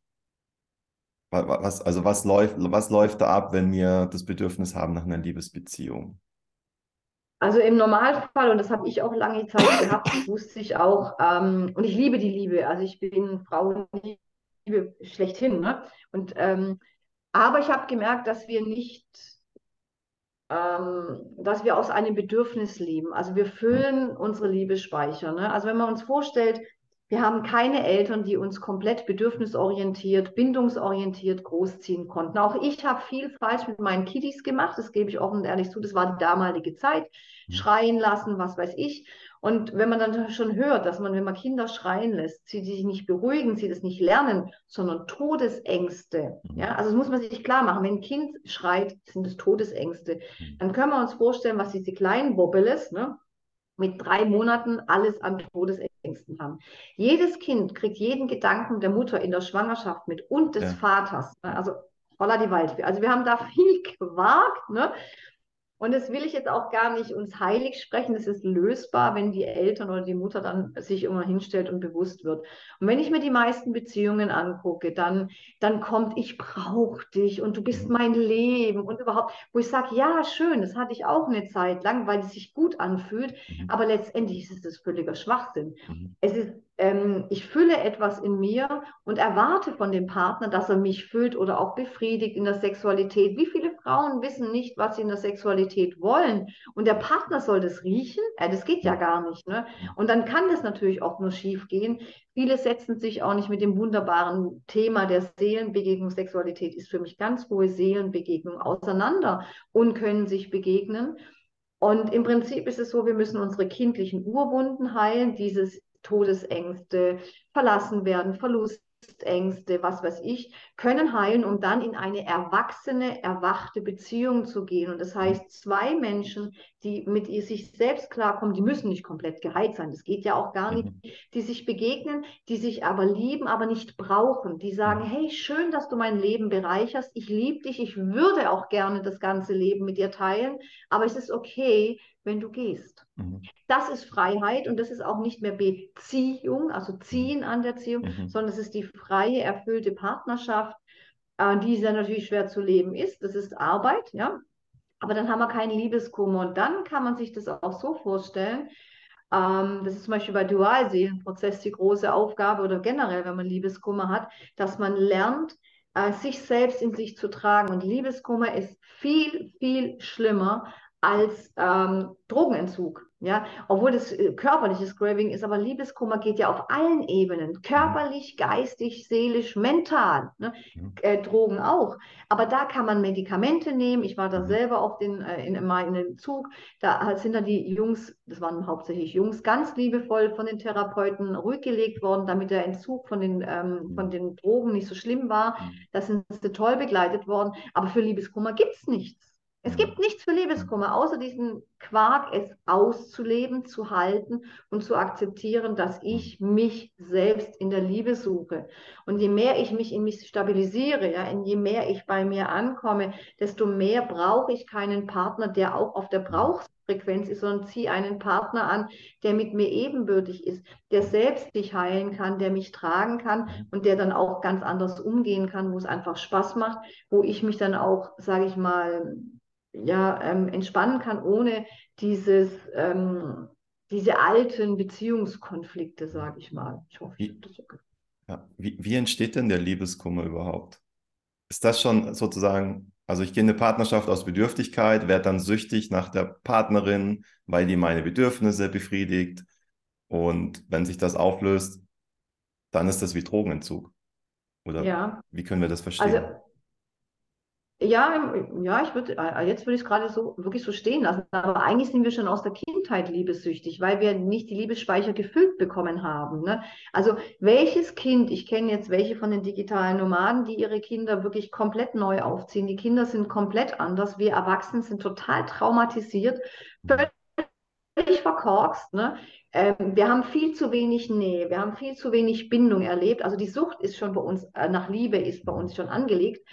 was, also was läuft, was läuft da ab, wenn wir das Bedürfnis haben nach einer Liebesbeziehung? Also im Normalfall, und das habe ich auch lange Zeit gehabt, wusste ich auch, ähm, und ich liebe die Liebe. Also ich bin Frauenliebe schlechthin. Ne? Und, ähm, aber ich habe gemerkt, dass wir nicht ähm, dass wir aus einem Bedürfnis leben. Also wir füllen unsere Liebesspeicher. Ne? Also wenn man uns vorstellt, wir haben keine Eltern, die uns komplett bedürfnisorientiert, bindungsorientiert großziehen konnten. Auch ich habe viel falsch mit meinen Kiddies gemacht, das gebe ich offen und ehrlich zu, das war die damalige Zeit. Mhm. Schreien lassen, was weiß ich. Und wenn man dann schon hört, dass man, wenn man Kinder schreien lässt, sie sich nicht beruhigen, sie das nicht lernen, sondern Todesängste. Mhm. Ja, also das muss man sich klar machen. Wenn ein Kind schreit, sind es Todesängste. Mhm. Dann können wir uns vorstellen, was diese kleinen Bobbeles, ne, mit drei Monaten alles an Todesängsten haben. Jedes Kind kriegt jeden Gedanken der Mutter in der Schwangerschaft mit und des ja. Vaters. Ne? Also voller die Waldfee. Also wir haben da viel Quark. Ne? Und das will ich jetzt auch gar nicht uns heilig sprechen. Das ist lösbar, wenn die Eltern oder die Mutter dann sich immer hinstellt und bewusst wird. Und wenn ich mir die meisten Beziehungen angucke, dann, dann kommt, ich brauche dich und du bist mhm. mein Leben und überhaupt, wo ich sage, ja, schön, das hatte ich auch eine Zeit lang, weil es sich gut anfühlt. Mhm. Aber letztendlich ist es völliger Schwachsinn. Mhm. Es ist ähm, ich fülle etwas in mir und erwarte von dem Partner, dass er mich füllt oder auch befriedigt in der Sexualität. Wie viele Frauen wissen nicht, was sie in der Sexualität wollen? Und der Partner soll das riechen? Äh, das geht ja gar nicht. Ne? Und dann kann das natürlich auch nur schief gehen. Viele setzen sich auch nicht mit dem wunderbaren Thema der Seelenbegegnung. Sexualität ist für mich ganz hohe Seelenbegegnung auseinander und können sich begegnen. Und im Prinzip ist es so, wir müssen unsere kindlichen Urwunden heilen, dieses Todesängste, verlassen werden, Verlust Ängste, was weiß ich, können heilen, um dann in eine erwachsene, erwachte Beziehung zu gehen. Und das heißt, zwei Menschen, die mit ihr sich selbst klarkommen, die müssen nicht komplett geheilt sein. Das geht ja auch gar nicht. Mhm. Die sich begegnen, die sich aber lieben, aber nicht brauchen. Die sagen, mhm. hey, schön, dass du mein Leben bereicherst. Ich liebe dich. Ich würde auch gerne das ganze Leben mit dir teilen. Aber es ist okay, wenn du gehst. Mhm. Das ist Freiheit und das ist auch nicht mehr Beziehung, also ziehen an der Beziehung, mhm. sondern es ist die freie, erfüllte Partnerschaft, äh, die sehr natürlich schwer zu leben ist. Das ist Arbeit, ja. Aber dann haben wir keinen Liebeskummer und dann kann man sich das auch so vorstellen. Ähm, das ist zum Beispiel bei Dualseelenprozess die große Aufgabe oder generell, wenn man Liebeskummer hat, dass man lernt, äh, sich selbst in sich zu tragen. Und Liebeskummer ist viel, viel schlimmer als ähm, Drogenentzug. Ja, obwohl das äh, körperliches Craving ist, aber Liebeskummer geht ja auf allen Ebenen, körperlich, geistig, seelisch, mental. Ne? Mhm. Äh, Drogen auch. Aber da kann man Medikamente nehmen. Ich war da mhm. selber auf den, äh, in, mal in den Zug. Da sind dann die Jungs, das waren hauptsächlich Jungs, ganz liebevoll von den Therapeuten ruhig gelegt worden, damit der Entzug von den, ähm, mhm. von den Drogen nicht so schlimm war. Mhm. Da sind sie toll begleitet worden. Aber für Liebeskummer gibt es nichts. Es gibt nichts für Liebeskummer, außer diesen Quark, es auszuleben, zu halten und zu akzeptieren, dass ich mich selbst in der Liebe suche. Und je mehr ich mich in mich stabilisiere, ja, je mehr ich bei mir ankomme, desto mehr brauche ich keinen Partner, der auch auf der Brauchsfrequenz ist, sondern ziehe einen Partner an, der mit mir ebenbürtig ist, der selbst sich heilen kann, der mich tragen kann und der dann auch ganz anders umgehen kann, wo es einfach Spaß macht, wo ich mich dann auch, sage ich mal, ja, ähm, entspannen kann, ohne dieses, ähm, diese alten Beziehungskonflikte, sage ich mal. Ich hoffe, wie, das okay. ja, wie, wie entsteht denn der Liebeskummer überhaupt? Ist das schon sozusagen, also ich gehe in eine Partnerschaft aus Bedürftigkeit, werde dann süchtig nach der Partnerin, weil die meine Bedürfnisse befriedigt. Und wenn sich das auflöst, dann ist das wie Drogenentzug. Oder ja. wie können wir das verstehen? Also ja, ja, ich würde, äh, jetzt würde ich es gerade so wirklich so stehen lassen. Aber eigentlich sind wir schon aus der Kindheit liebessüchtig, weil wir nicht die Liebesspeicher gefüllt bekommen haben. Ne? Also welches Kind, ich kenne jetzt welche von den digitalen Nomaden, die ihre Kinder wirklich komplett neu aufziehen. Die Kinder sind komplett anders. Wir Erwachsenen sind total traumatisiert, völlig verkorkst. Ne? Ähm, wir haben viel zu wenig Nähe, wir haben viel zu wenig Bindung erlebt. Also die Sucht ist schon bei uns, äh, nach Liebe ist bei uns schon angelegt.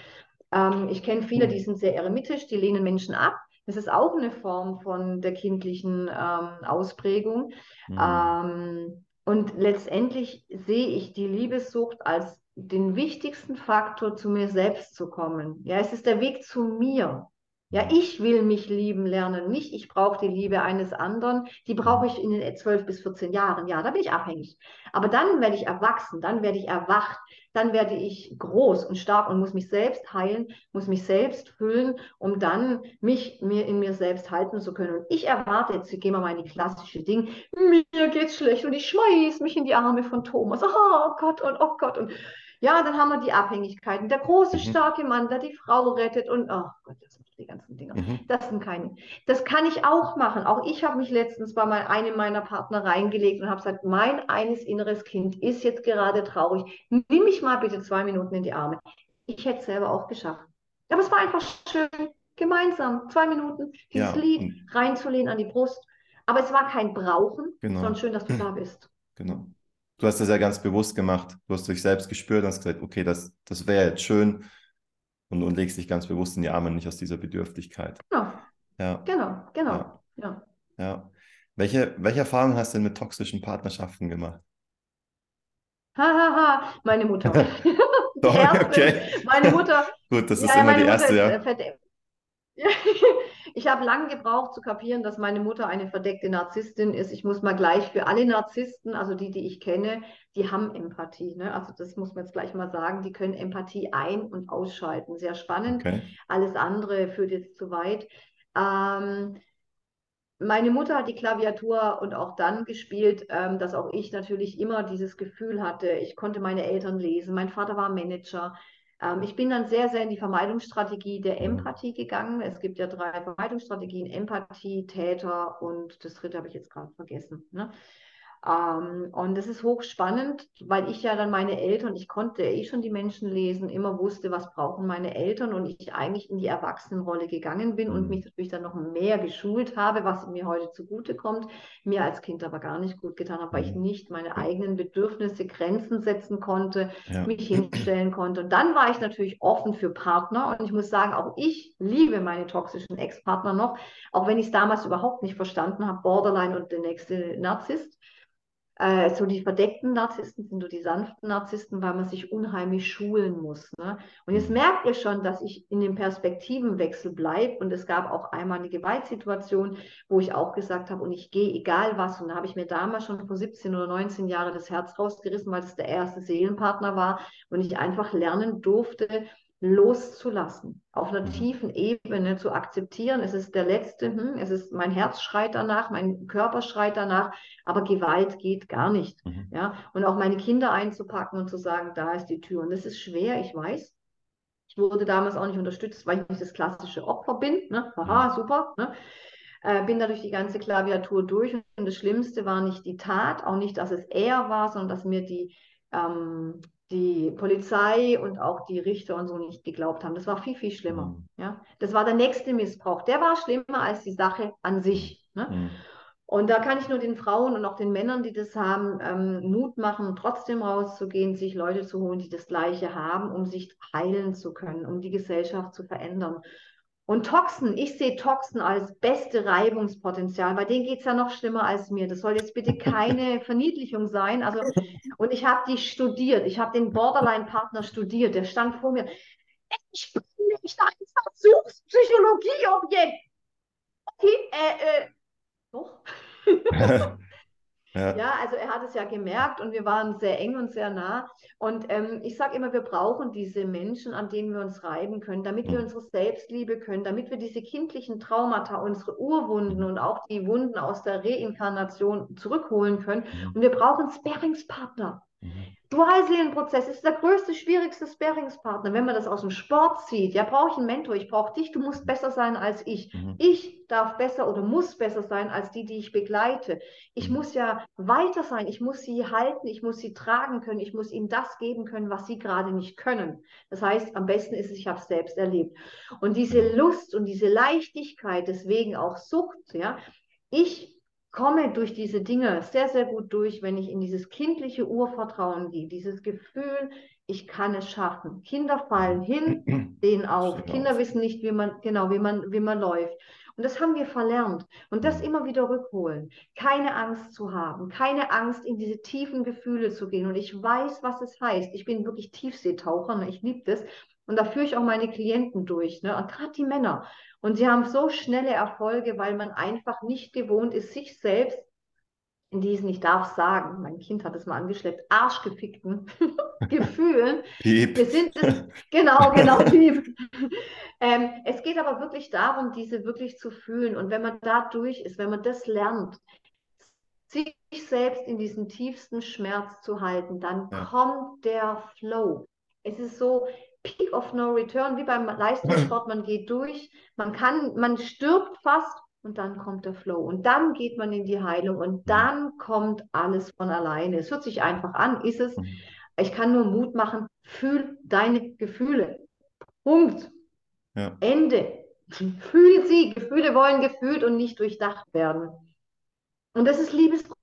Ähm, ich kenne viele, die sind sehr eremitisch, die lehnen Menschen ab. Das ist auch eine Form von der kindlichen ähm, Ausprägung. Mhm. Ähm, und letztendlich sehe ich die Liebessucht als den wichtigsten Faktor, zu mir selbst zu kommen. Ja, es ist der Weg zu mir. Ja, ich will mich lieben lernen, nicht ich brauche die Liebe eines anderen. Die brauche ich in den 12 bis 14 Jahren. Ja, da bin ich abhängig. Aber dann werde ich erwachsen, dann werde ich erwacht, dann werde ich groß und stark und muss mich selbst heilen, muss mich selbst füllen, um dann mich mir in mir selbst halten zu können. Und ich erwarte jetzt, gehen wir mal in die klassische Ding, mir geht's schlecht und ich schmeiß mich in die Arme von Thomas. Oh Gott und oh Gott und ja, dann haben wir die Abhängigkeiten. Der große, mhm. starke Mann, der die Frau rettet und oh Gott, die ganzen Dinger. Mhm. Das sind keine. Das kann ich auch machen. Auch ich habe mich letztens bei mal einem meiner Partner reingelegt und habe gesagt, mein eines inneres Kind ist jetzt gerade traurig. Nimm mich mal bitte zwei Minuten in die Arme. Ich hätte es selber auch geschafft. Aber es war einfach schön, gemeinsam, zwei Minuten, dieses ja. Lied reinzulehnen an die Brust. Aber es war kein Brauchen, genau. sondern schön, dass du (clears throat) da bist. Genau du hast das ja ganz bewusst gemacht. Du hast dich selbst gespürt und hast gesagt, okay, das, das wäre jetzt schön und, und legst dich ganz bewusst in die Arme, nicht aus dieser Bedürftigkeit. Genau. Ja. Genau, genau. Ja. ja. ja. Welche, welche Erfahrungen hast du denn mit toxischen Partnerschaften gemacht? Hahaha, ha, ha. meine Mutter. (laughs) (laughs) Doch, okay. Meine Mutter. (laughs) Gut, das ist ja, immer die erste, ist, ja. Ich habe lange gebraucht zu kapieren, dass meine Mutter eine verdeckte Narzisstin ist. Ich muss mal gleich für alle Narzissten, also die, die ich kenne, die haben Empathie. Ne? Also das muss man jetzt gleich mal sagen. Die können Empathie ein- und ausschalten. Sehr spannend. Okay. Alles andere führt jetzt zu weit. Ähm, meine Mutter hat die Klaviatur und auch dann gespielt, ähm, dass auch ich natürlich immer dieses Gefühl hatte, ich konnte meine Eltern lesen. Mein Vater war Manager. Ähm, ich bin dann sehr, sehr in die Vermeidungsstrategie der mhm. Empathie gegangen. Es gibt ja drei Vermeidungsstrategien, Empathie, Täter und das dritte habe ich jetzt gerade vergessen. Ne? Ähm, und das ist hochspannend, weil ich ja dann meine Eltern, ich konnte eh schon die Menschen lesen, immer wusste, was brauchen meine Eltern und ich eigentlich in die Erwachsenenrolle gegangen bin mhm. und mich natürlich dann noch mehr geschult habe, was mir heute zugute kommt, mir als Kind aber gar nicht gut getan habe, weil ich mhm. nicht meine eigenen Bedürfnisse, Grenzen setzen konnte, ja. mich hinstellen konnte. Und dann war ich natürlich offen für Partner und ich muss sagen, auch ich liebe meine toxischen Ex-Partner noch, auch wenn ich es damals überhaupt nicht verstanden habe, Borderline und der nächste Narzisst. Äh, so die verdeckten Narzissten sind so die sanften Narzissten, weil man sich unheimlich schulen muss. Ne? Und jetzt merkt ihr schon, dass ich in dem Perspektivenwechsel bleibe. Und es gab auch einmal eine Gewaltsituation, wo ich auch gesagt habe, und ich gehe egal was. Und da habe ich mir damals schon vor 17 oder 19 Jahren das Herz rausgerissen, weil es der erste Seelenpartner war und ich einfach lernen durfte, loszulassen, auf einer mhm. tiefen Ebene zu akzeptieren. Es ist der letzte, hm, es ist mein Herz schreit danach, mein Körper schreit danach, aber Gewalt geht gar nicht. Mhm. Ja, und auch meine Kinder einzupacken und zu sagen, da ist die Tür. Und das ist schwer, ich weiß. Ich wurde damals auch nicht unterstützt, weil ich nicht das klassische Opfer bin. Ne? Haha, mhm. super. Ne? Äh, bin da durch die ganze Klaviatur durch. Und das Schlimmste war nicht die Tat, auch nicht, dass es er war, sondern dass mir die ähm, die Polizei und auch die Richter und so nicht geglaubt haben. Das war viel, viel schlimmer. Mhm. Ja? Das war der nächste Missbrauch. Der war schlimmer als die Sache an sich. Ne? Mhm. Und da kann ich nur den Frauen und auch den Männern, die das haben, ähm, Mut machen, trotzdem rauszugehen, sich Leute zu holen, die das Gleiche haben, um sich heilen zu können, um die Gesellschaft zu verändern. Und Toxen, ich sehe Toxen als beste Reibungspotenzial. Bei denen geht es ja noch schlimmer als mir. Das soll jetzt bitte keine (laughs) Verniedlichung sein. Also, und ich habe die studiert. Ich habe den Borderline-Partner studiert. Der stand vor mir. Ich bin nicht ein Versuchspsychologieobjekt. Okay, äh, äh, doch. (laughs) (laughs) Ja. ja. also er hat es ja gemerkt und wir waren sehr eng und sehr nah. Und ähm, ich sage immer, wir brauchen diese Menschen, an denen wir uns reiben können, damit wir unsere Selbstliebe können, damit wir diese kindlichen Traumata, unsere Urwunden und auch die Wunden aus der Reinkarnation zurückholen können. Mhm. Und wir brauchen Sparringspartner. Mhm. Dualseelenprozess ist der größte, schwierigste Sparingspartner. Wenn man das aus dem Sport sieht, ja, brauche ich einen Mentor, ich brauche dich, du musst besser sein als ich. Mhm. Ich darf besser oder muss besser sein als die, die ich begleite. Ich mhm. muss ja weiter sein, ich muss sie halten, ich muss sie tragen können, ich muss ihnen das geben können, was sie gerade nicht können. Das heißt, am besten ist es, ich habe es selbst erlebt. Und diese Lust und diese Leichtigkeit, deswegen auch Sucht, ja, ich komme durch diese Dinge sehr, sehr gut durch, wenn ich in dieses kindliche Urvertrauen gehe, dieses Gefühl, ich kann es schaffen. Kinder fallen hin, (clears throat) stehen auf. Kinder wissen nicht, wie man, genau, wie man, wie man läuft. Und das haben wir verlernt. Und das immer wieder rückholen. Keine Angst zu haben. Keine Angst, in diese tiefen Gefühle zu gehen. Und ich weiß, was es heißt. Ich bin wirklich Tiefseetaucher. Ne? Ich liebe das. Und da führe ich auch meine Klienten durch. Ne? Und gerade die Männer. Und sie haben so schnelle Erfolge, weil man einfach nicht gewohnt ist, sich selbst in diesen, ich darf sagen, mein Kind hat es mal angeschleppt, arschgefickten (laughs) Gefühlen. Piep. Wir sind es, genau, genau, (laughs) piep. Ähm, es geht aber wirklich darum, diese wirklich zu fühlen. Und wenn man da durch ist, wenn man das lernt, sich selbst in diesen tiefsten Schmerz zu halten, dann Ja. kommt der Flow. Es ist so Peak of No Return, wie beim Leistungssport, man geht durch, man kann, man stirbt fast und dann kommt der Flow. Und dann geht man in die Heilung und dann kommt alles von alleine. Es hört sich einfach an, ist es. Mhm. Ich kann nur Mut machen, fühl deine Gefühle. Punkt. Ja. Ende. (laughs) Fühl sie. Gefühle wollen gefühlt und nicht durchdacht werden. Und das ist Liebeskummer.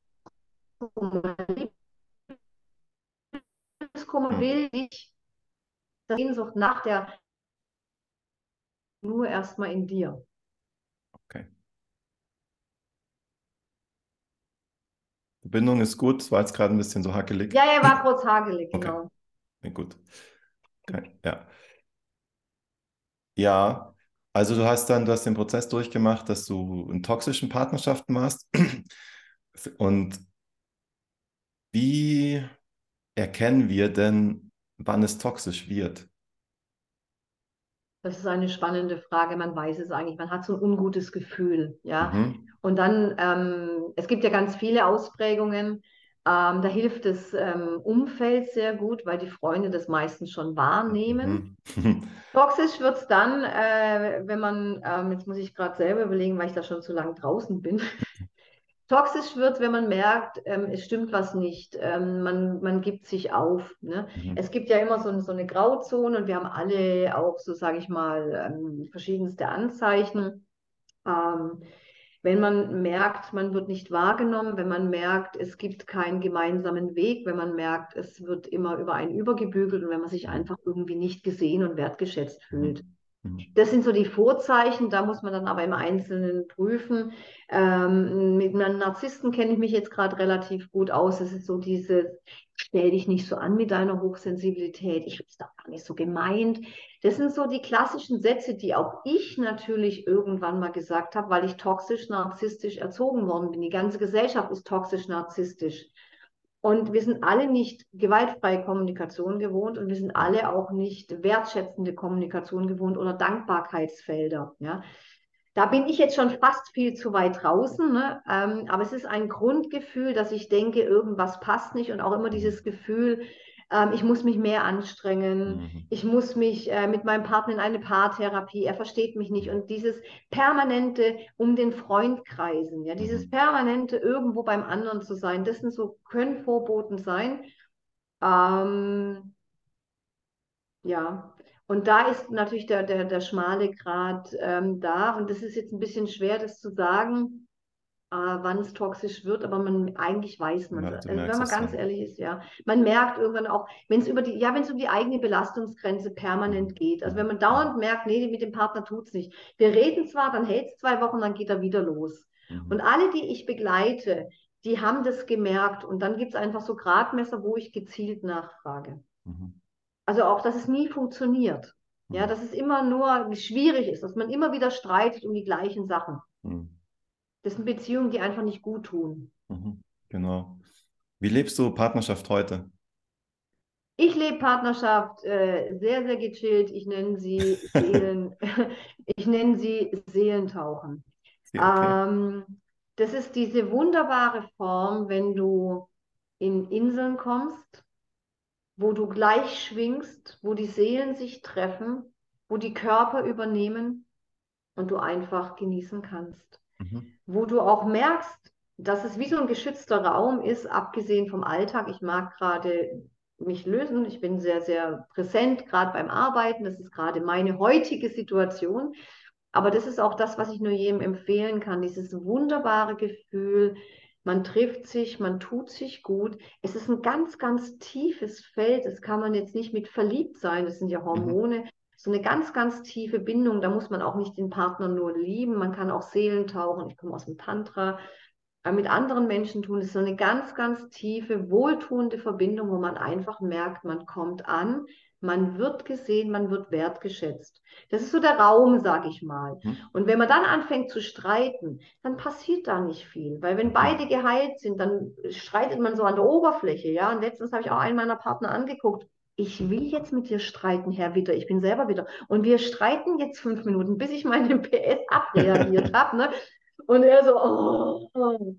Liebeskummer will dich, Sehnsucht nach der nur erstmal in dir. Okay. Die Bindung ist gut, es war jetzt gerade ein bisschen so hackelig. Ja, er war kurz hagelig, Okay. genau. Ja, gut. Okay. Ja. Ja, also du hast dann, du hast den Prozess durchgemacht, dass du in toxischen Partnerschaften warst. Und wie erkennen wir denn, wann es toxisch wird? Das ist eine spannende Frage. Man weiß es eigentlich. Man hat so ein ungutes Gefühl, ja. Mhm. Und dann, ähm, es gibt ja ganz viele Ausprägungen. Ähm, da hilft das ähm, Umfeld sehr gut, weil die Freunde das meistens schon wahrnehmen. Mhm. (laughs) Toxisch wird es dann, äh, wenn man, ähm, jetzt muss ich gerade selber überlegen, weil ich da schon zu lang draußen bin. (laughs) Toxisch wird, wenn man merkt, ähm, es stimmt was nicht, ähm, man, man gibt sich auf. Ne? Mhm. Es gibt ja immer so, so eine Grauzone und wir haben alle auch, so sage ich mal, ähm, verschiedenste Anzeichen. Ähm, wenn man merkt, man wird nicht wahrgenommen, wenn man merkt, es gibt keinen gemeinsamen Weg, wenn man merkt, es wird immer über einen übergebügelt und wenn man sich einfach irgendwie nicht gesehen und wertgeschätzt fühlt. Mhm. Das sind so die Vorzeichen, da muss man dann aber im Einzelnen prüfen. Ähm, mit einem Narzissten kenne ich mich jetzt gerade relativ gut aus. Es ist so dieses, stell dich nicht so an mit deiner Hochsensibilität. Ich habe es doch gar nicht so gemeint. Das sind so die klassischen Sätze, die auch ich natürlich irgendwann mal gesagt habe, weil ich toxisch narzisstisch erzogen worden bin. Die ganze Gesellschaft ist toxisch narzisstisch. Und wir sind alle nicht gewaltfreie Kommunikation gewohnt und wir sind alle auch nicht wertschätzende Kommunikation gewohnt oder Dankbarkeitsfelder. Ja. Da bin ich jetzt schon fast viel zu weit draußen, ne? ähm, aber es ist ein Grundgefühl, dass ich denke, irgendwas passt nicht und auch immer dieses Gefühl, ähm, ich muss mich mehr anstrengen, Mhm. ich muss mich äh, mit meinem Partner in eine Paartherapie, er versteht mich nicht und dieses permanente um den Freund kreisen, ja, dieses Mhm. permanente irgendwo beim anderen zu sein, das sind so, können Vorboten sein. Ähm, ja, und da ist natürlich der, der, der schmale Grat ähm, da und das ist jetzt ein bisschen schwer, das zu sagen, wann es toxisch wird, aber man eigentlich weiß man Ja, das. Also wenn man ganz dann. ehrlich ist, ja, man merkt irgendwann auch, wenn es über die, ja, wenn es um die eigene Belastungsgrenze permanent geht. Also wenn man dauernd merkt, nee, mit dem Partner tut es nicht. Wir reden zwar, dann hält es zwei Wochen, dann geht er wieder los. Mhm. Und alle, die ich begleite, die haben das gemerkt. Und dann gibt es einfach so Gradmesser, wo ich gezielt nachfrage. Mhm. Also auch, dass es nie funktioniert. Ja, Mhm. dass es immer nur schwierig ist, dass man immer wieder streitet um die gleichen Sachen. Das sind Beziehungen, die einfach nicht gut tun. Mhm. Genau. Wie lebst du Partnerschaft heute? Ich lebe Partnerschaft äh, sehr, sehr gechillt. Ich nenne sie (laughs) Seelen, (laughs) ich nenne sie Seelentauchen. Okay. Ähm, das ist diese wunderbare Form, wenn du in Inseln kommst, wo du gleich schwingst, wo die Seelen sich treffen, wo die Körper übernehmen und du einfach genießen kannst. Mhm. Wo du auch merkst, dass es wie so ein geschützter Raum ist, abgesehen vom Alltag. Ich mag gerade mich lösen. Ich bin sehr, sehr präsent, gerade beim Arbeiten. Das ist gerade meine heutige Situation. Aber das ist auch das, was ich nur jedem empfehlen kann, dieses wunderbare Gefühl, man trifft sich, man tut sich gut. Es ist ein ganz, ganz tiefes Feld. Das kann man jetzt nicht mit verliebt sein. Das sind ja mhm. Hormone. Mhm. So eine ganz, ganz tiefe Bindung. Da muss man auch nicht den Partner nur lieben. Man kann auch Seelen tauchen. Ich komme aus dem Tantra. Mit anderen Menschen tun. Das ist so eine ganz, ganz tiefe, wohltuende Verbindung, wo man einfach merkt, man kommt an, man wird gesehen, man wird wertgeschätzt. Das ist so der Raum, sage ich mal. Hm. Und wenn man dann anfängt zu streiten, dann passiert da nicht viel. Weil wenn beide geheilt sind, dann streitet man so an der Oberfläche. Ja? Und letztens habe ich auch einen meiner Partner angeguckt. Ich will jetzt mit dir streiten, Herr Witter. Ich bin selber wieder. Und wir streiten jetzt fünf Minuten, bis ich meine (laughs) PS abreagiert habe. Ne? Und er so, oh, oh.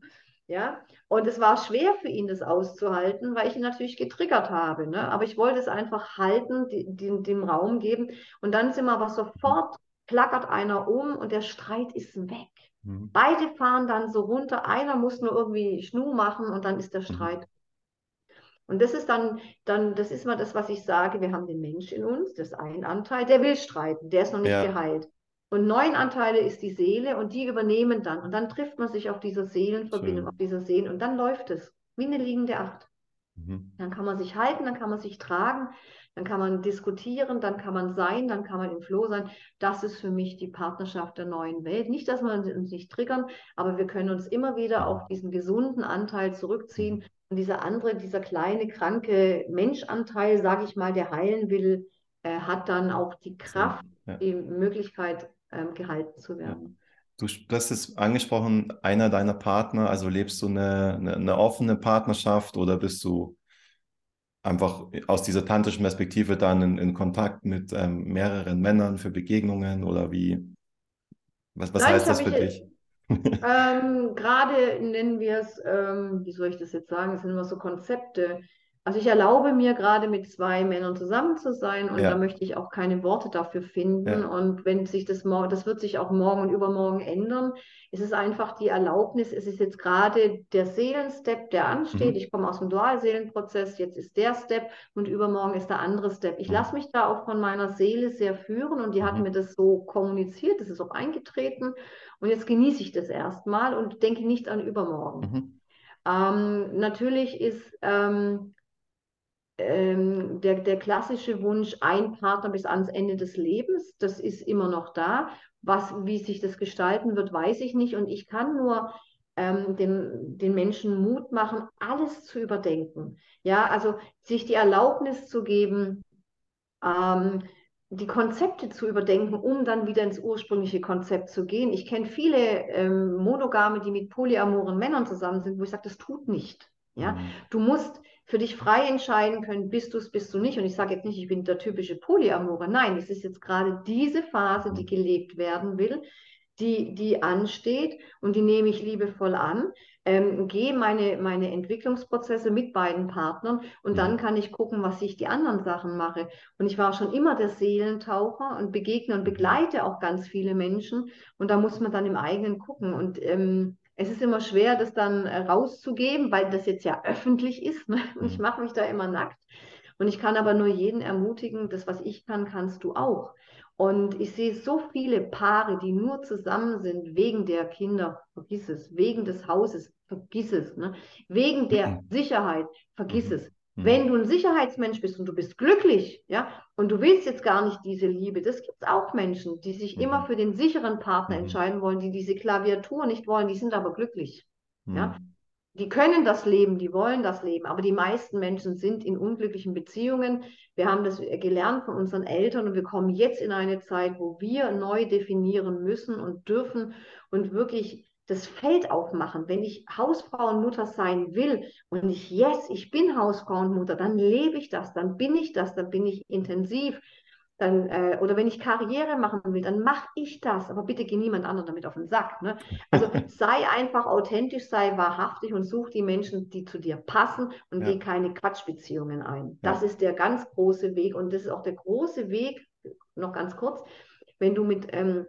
Ja, und es war schwer für ihn, das auszuhalten, weil ich ihn natürlich getriggert habe. Ne? Aber ich wollte es einfach halten, die, die, dem Raum geben. Und dann sind wir aber sofort, klackert einer um und der Streit ist weg. Mhm. Beide fahren dann so runter. Einer muss nur irgendwie Schnu machen und dann ist der mhm. Streit. Mhm. Und das ist dann, dann, das ist mal das, was ich sage. Wir haben den Mensch in uns, das ist ein Anteil, der will streiten, der ist noch nicht ja. geheilt. Und neun Anteile ist die Seele und die übernehmen dann. Und dann trifft man sich auf dieser Seelenverbindung, Schön. auf dieser Seelen und dann läuft es wie eine liegende Acht. Mhm. Dann kann man sich halten, dann kann man sich tragen, dann kann man diskutieren, dann kann man sein, dann kann man im Flow sein. Das ist für mich die Partnerschaft der neuen Welt. Nicht, dass wir uns nicht triggern, aber wir können uns immer wieder auf diesen gesunden Anteil zurückziehen. Und dieser andere, dieser kleine, kranke Menschanteil, sage ich mal, der heilen will, äh, hat dann auch die Kraft, ja. die Möglichkeit, ähm, gehalten zu werden. Du hast es angesprochen, einer deiner Partner, also lebst du eine, eine, eine, offene Partnerschaft oder bist du einfach aus dieser tantischen Perspektive dann in, in Kontakt mit ähm, mehreren Männern für Begegnungen oder wie? Was, was Nein, heißt das für dich? Ähm, Gerade nennen wir es, ähm, wie soll ich das jetzt sagen, es sind immer so Konzepte. Also ich erlaube mir gerade mit zwei Männern zusammen zu sein und ja. da möchte ich auch keine Worte dafür finden. Ja. Und wenn sich das morgen, das wird sich auch morgen und übermorgen ändern. Es ist einfach die Erlaubnis, es ist jetzt gerade der Seelenstep, der ansteht. Mhm. Ich komme aus dem Dualseelenprozess, jetzt ist der Step und übermorgen ist der andere Step. Ich mhm. lasse mich da auch von meiner Seele sehr führen und die hat mhm. mir das so kommuniziert, das ist auch eingetreten. Und jetzt genieße ich das erstmal und denke nicht an übermorgen. Mhm. Ähm, natürlich ist ähm, ähm, der, der klassische Wunsch, ein Partner bis ans Ende des Lebens, das ist immer noch da. Was, wie sich das gestalten wird, weiß ich nicht. Und ich kann nur ähm, den, den Menschen Mut machen, alles zu überdenken. Ja, also sich die Erlaubnis zu geben, ähm, die Konzepte zu überdenken, um dann wieder ins ursprüngliche Konzept zu gehen. Ich kenne viele ähm, Monogame, die mit polyamoren Männern zusammen sind, wo ich sage, das tut nicht. Ja, mhm. du musst für dich frei entscheiden können, bist du es, bist du nicht. Und ich sage jetzt nicht, ich bin der typische Polyamore. Nein, es ist jetzt gerade diese Phase, die gelebt werden will, die, die ansteht und die nehme ich liebevoll an. Ähm, gehe meine, meine Entwicklungsprozesse mit beiden Partnern und dann kann ich gucken, was ich die anderen Sachen mache. Und ich war schon immer der Seelentaucher und begegne und begleite auch ganz viele Menschen und da muss man dann im eigenen gucken. Und ähm, es ist immer schwer, das dann äh, rauszugeben, weil das jetzt ja öffentlich ist. Ne? Und (laughs) ich mhm. mache mich da immer nackt. Und ich kann aber nur jeden ermutigen, das, was ich kann, kannst du auch. Und ich sehe so viele Paare, die nur zusammen sind wegen der Kinder, vergiss es, wegen des Hauses, vergiss es, ne? wegen der mhm. Sicherheit, vergiss mhm. es. Mhm. Wenn du ein Sicherheitsmensch bist und du bist glücklich, ja, und du willst jetzt gar nicht diese Liebe, das gibt es auch Menschen, die sich mhm. immer für den sicheren Partner mhm. entscheiden wollen, die diese Klaviatur nicht wollen, die sind aber glücklich. Ja. Mhm. Die können das leben, die wollen das leben, aber die meisten Menschen sind in unglücklichen Beziehungen. Wir haben das gelernt von unseren Eltern und wir kommen jetzt in eine Zeit, wo wir neu definieren müssen und dürfen und wirklich das Feld aufmachen. Wenn ich Hausfrau und Mutter sein will und ich, yes, ich bin Hausfrau und Mutter, dann lebe ich das, dann bin ich das, dann bin ich intensiv. Dann, äh, oder wenn ich Karriere machen will, dann mache ich das. Aber bitte geh niemand anderen damit auf den Sack. Ne? Also (laughs) sei einfach authentisch, sei wahrhaftig und such die Menschen, die zu dir passen und ja. geh keine Quatschbeziehungen ein. Das ja. ist der ganz große Weg und das ist auch der große Weg, noch ganz kurz, wenn du mit ähm,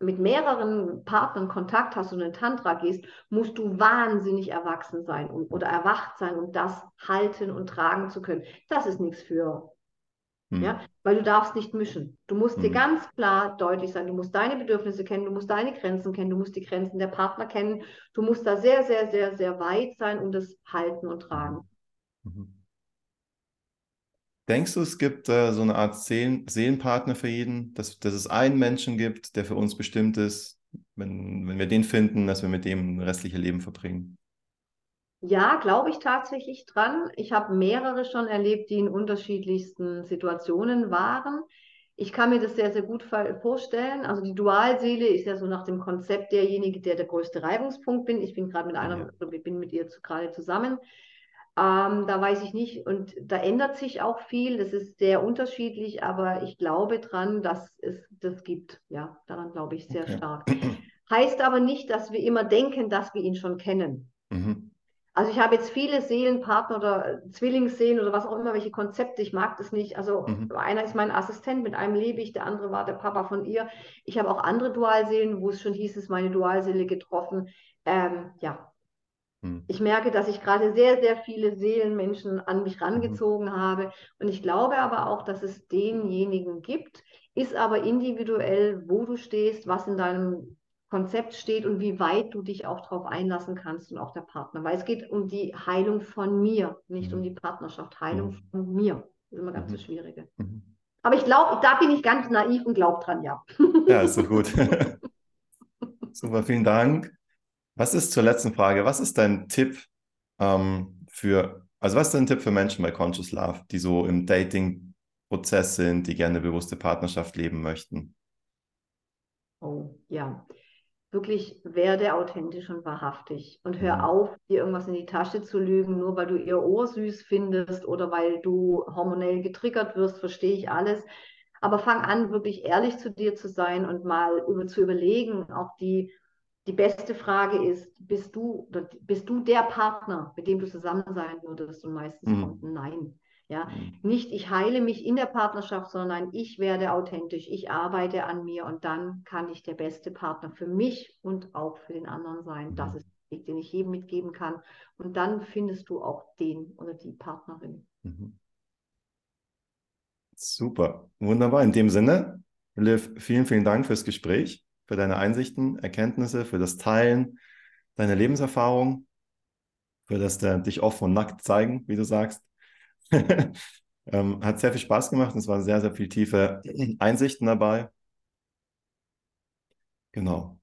mit mehreren Partnern Kontakt hast und in Tantra gehst, musst du wahnsinnig erwachsen sein und, oder erwacht sein, um das halten und tragen zu können. Das ist nichts für Mhm. Ja? Weil du darfst nicht mischen. Du musst mhm. dir ganz klar deutlich sein. Du musst deine Bedürfnisse kennen, du musst deine Grenzen kennen, du musst die Grenzen der Partner kennen. Du musst da sehr, sehr, sehr, sehr weit sein und das halten und tragen. Mhm. Denkst du, es gibt äh, so eine Art Seelen Seelenpartner für jeden, dass, dass es einen Menschen gibt, der für uns bestimmt ist, wenn, wenn wir den finden, dass wir mit dem ein restliches Leben verbringen? Ja, glaube ich tatsächlich dran. Ich habe mehrere schon erlebt, die in unterschiedlichsten Situationen waren. Ich kann mir das sehr, sehr gut vorstellen. Also die Dualseele ist ja so nach dem Konzept derjenige, der der größte Reibungspunkt bin. Ich bin gerade mit einer, ja. Bin mit ihr gerade zusammen. Ähm, da weiß ich nicht. Und da ändert sich auch viel. Das ist sehr unterschiedlich, aber ich glaube dran, dass es das gibt. Ja, daran glaube ich sehr okay. stark. Heißt aber nicht, dass wir immer denken, dass wir ihn schon kennen. Mhm. Also ich habe jetzt viele Seelenpartner oder Zwillingsseelen oder was auch immer, welche Konzepte, ich mag das nicht. Also mhm. einer ist mein Assistent, mit einem lebe ich, der andere war der Papa von ihr. Ich habe auch andere Dualseelen, wo es schon hieß, es meine Dualseele getroffen. Ähm, ja, mhm. ich merke, dass ich gerade sehr, sehr viele Seelenmenschen an mich rangezogen mhm. habe. Und ich glaube aber auch, dass es denjenigen gibt, ist aber individuell, wo du stehst, was in deinem Konzept steht und wie weit du dich auch darauf einlassen kannst und auch der Partner. Weil es geht um die Heilung von mir, nicht mhm. um die Partnerschaft. Heilung mhm. von mir. Das ist immer ganz mhm. das Schwierige. Mhm. Aber ich glaube, da bin ich ganz naiv und glaube dran, ja. Ja, ist so gut. (laughs) Super, vielen Dank. Was ist zur letzten Frage? Was ist dein Tipp ähm, für, also was ist dein Tipp für Menschen bei Conscious Love, die so im Dating-Prozess sind, die gerne bewusste Partnerschaft leben möchten? Oh, ja wirklich werde authentisch und wahrhaftig und hör mhm. auf, dir irgendwas in die Tasche zu lügen, nur weil du ihr Ohr süß findest oder weil du hormonell getriggert wirst, verstehe ich alles. Aber fang an, wirklich ehrlich zu dir zu sein und mal über, zu überlegen, auch die, die beste Frage ist, bist du, bist du der Partner, mit dem du zusammen sein würdest? Und meistens mhm. kommt ein Nein. Ja, mhm. nicht ich heile mich in der Partnerschaft, sondern ich werde authentisch, ich arbeite an mir und dann kann ich der beste Partner für mich und auch für den anderen sein. Das mhm. ist der Weg, den ich jedem mitgeben kann. Und dann findest du auch den oder die Partnerin. Mhm. Super, wunderbar. In dem Sinne, Liv, vielen, vielen Dank fürs Gespräch, für deine Einsichten, Erkenntnisse, für das Teilen deiner Lebenserfahrung, für das dich offen und nackt zeigen, wie du sagst. (laughs) ähm, hat sehr viel Spaß gemacht und es waren sehr, sehr viele tiefe (clears throat) Einsichten dabei. Genau.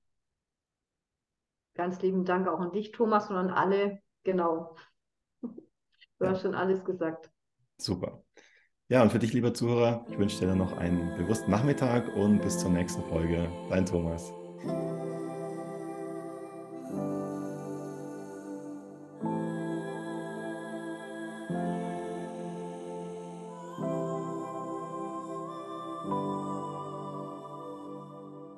Ganz lieben Dank auch an dich, Thomas, und an alle. Genau. Du ja. hast schon alles gesagt. Super. Ja, und für dich, lieber Zuhörer, ich wünsche dir dann noch einen bewussten Nachmittag und bis zur nächsten Folge. Dein Thomas.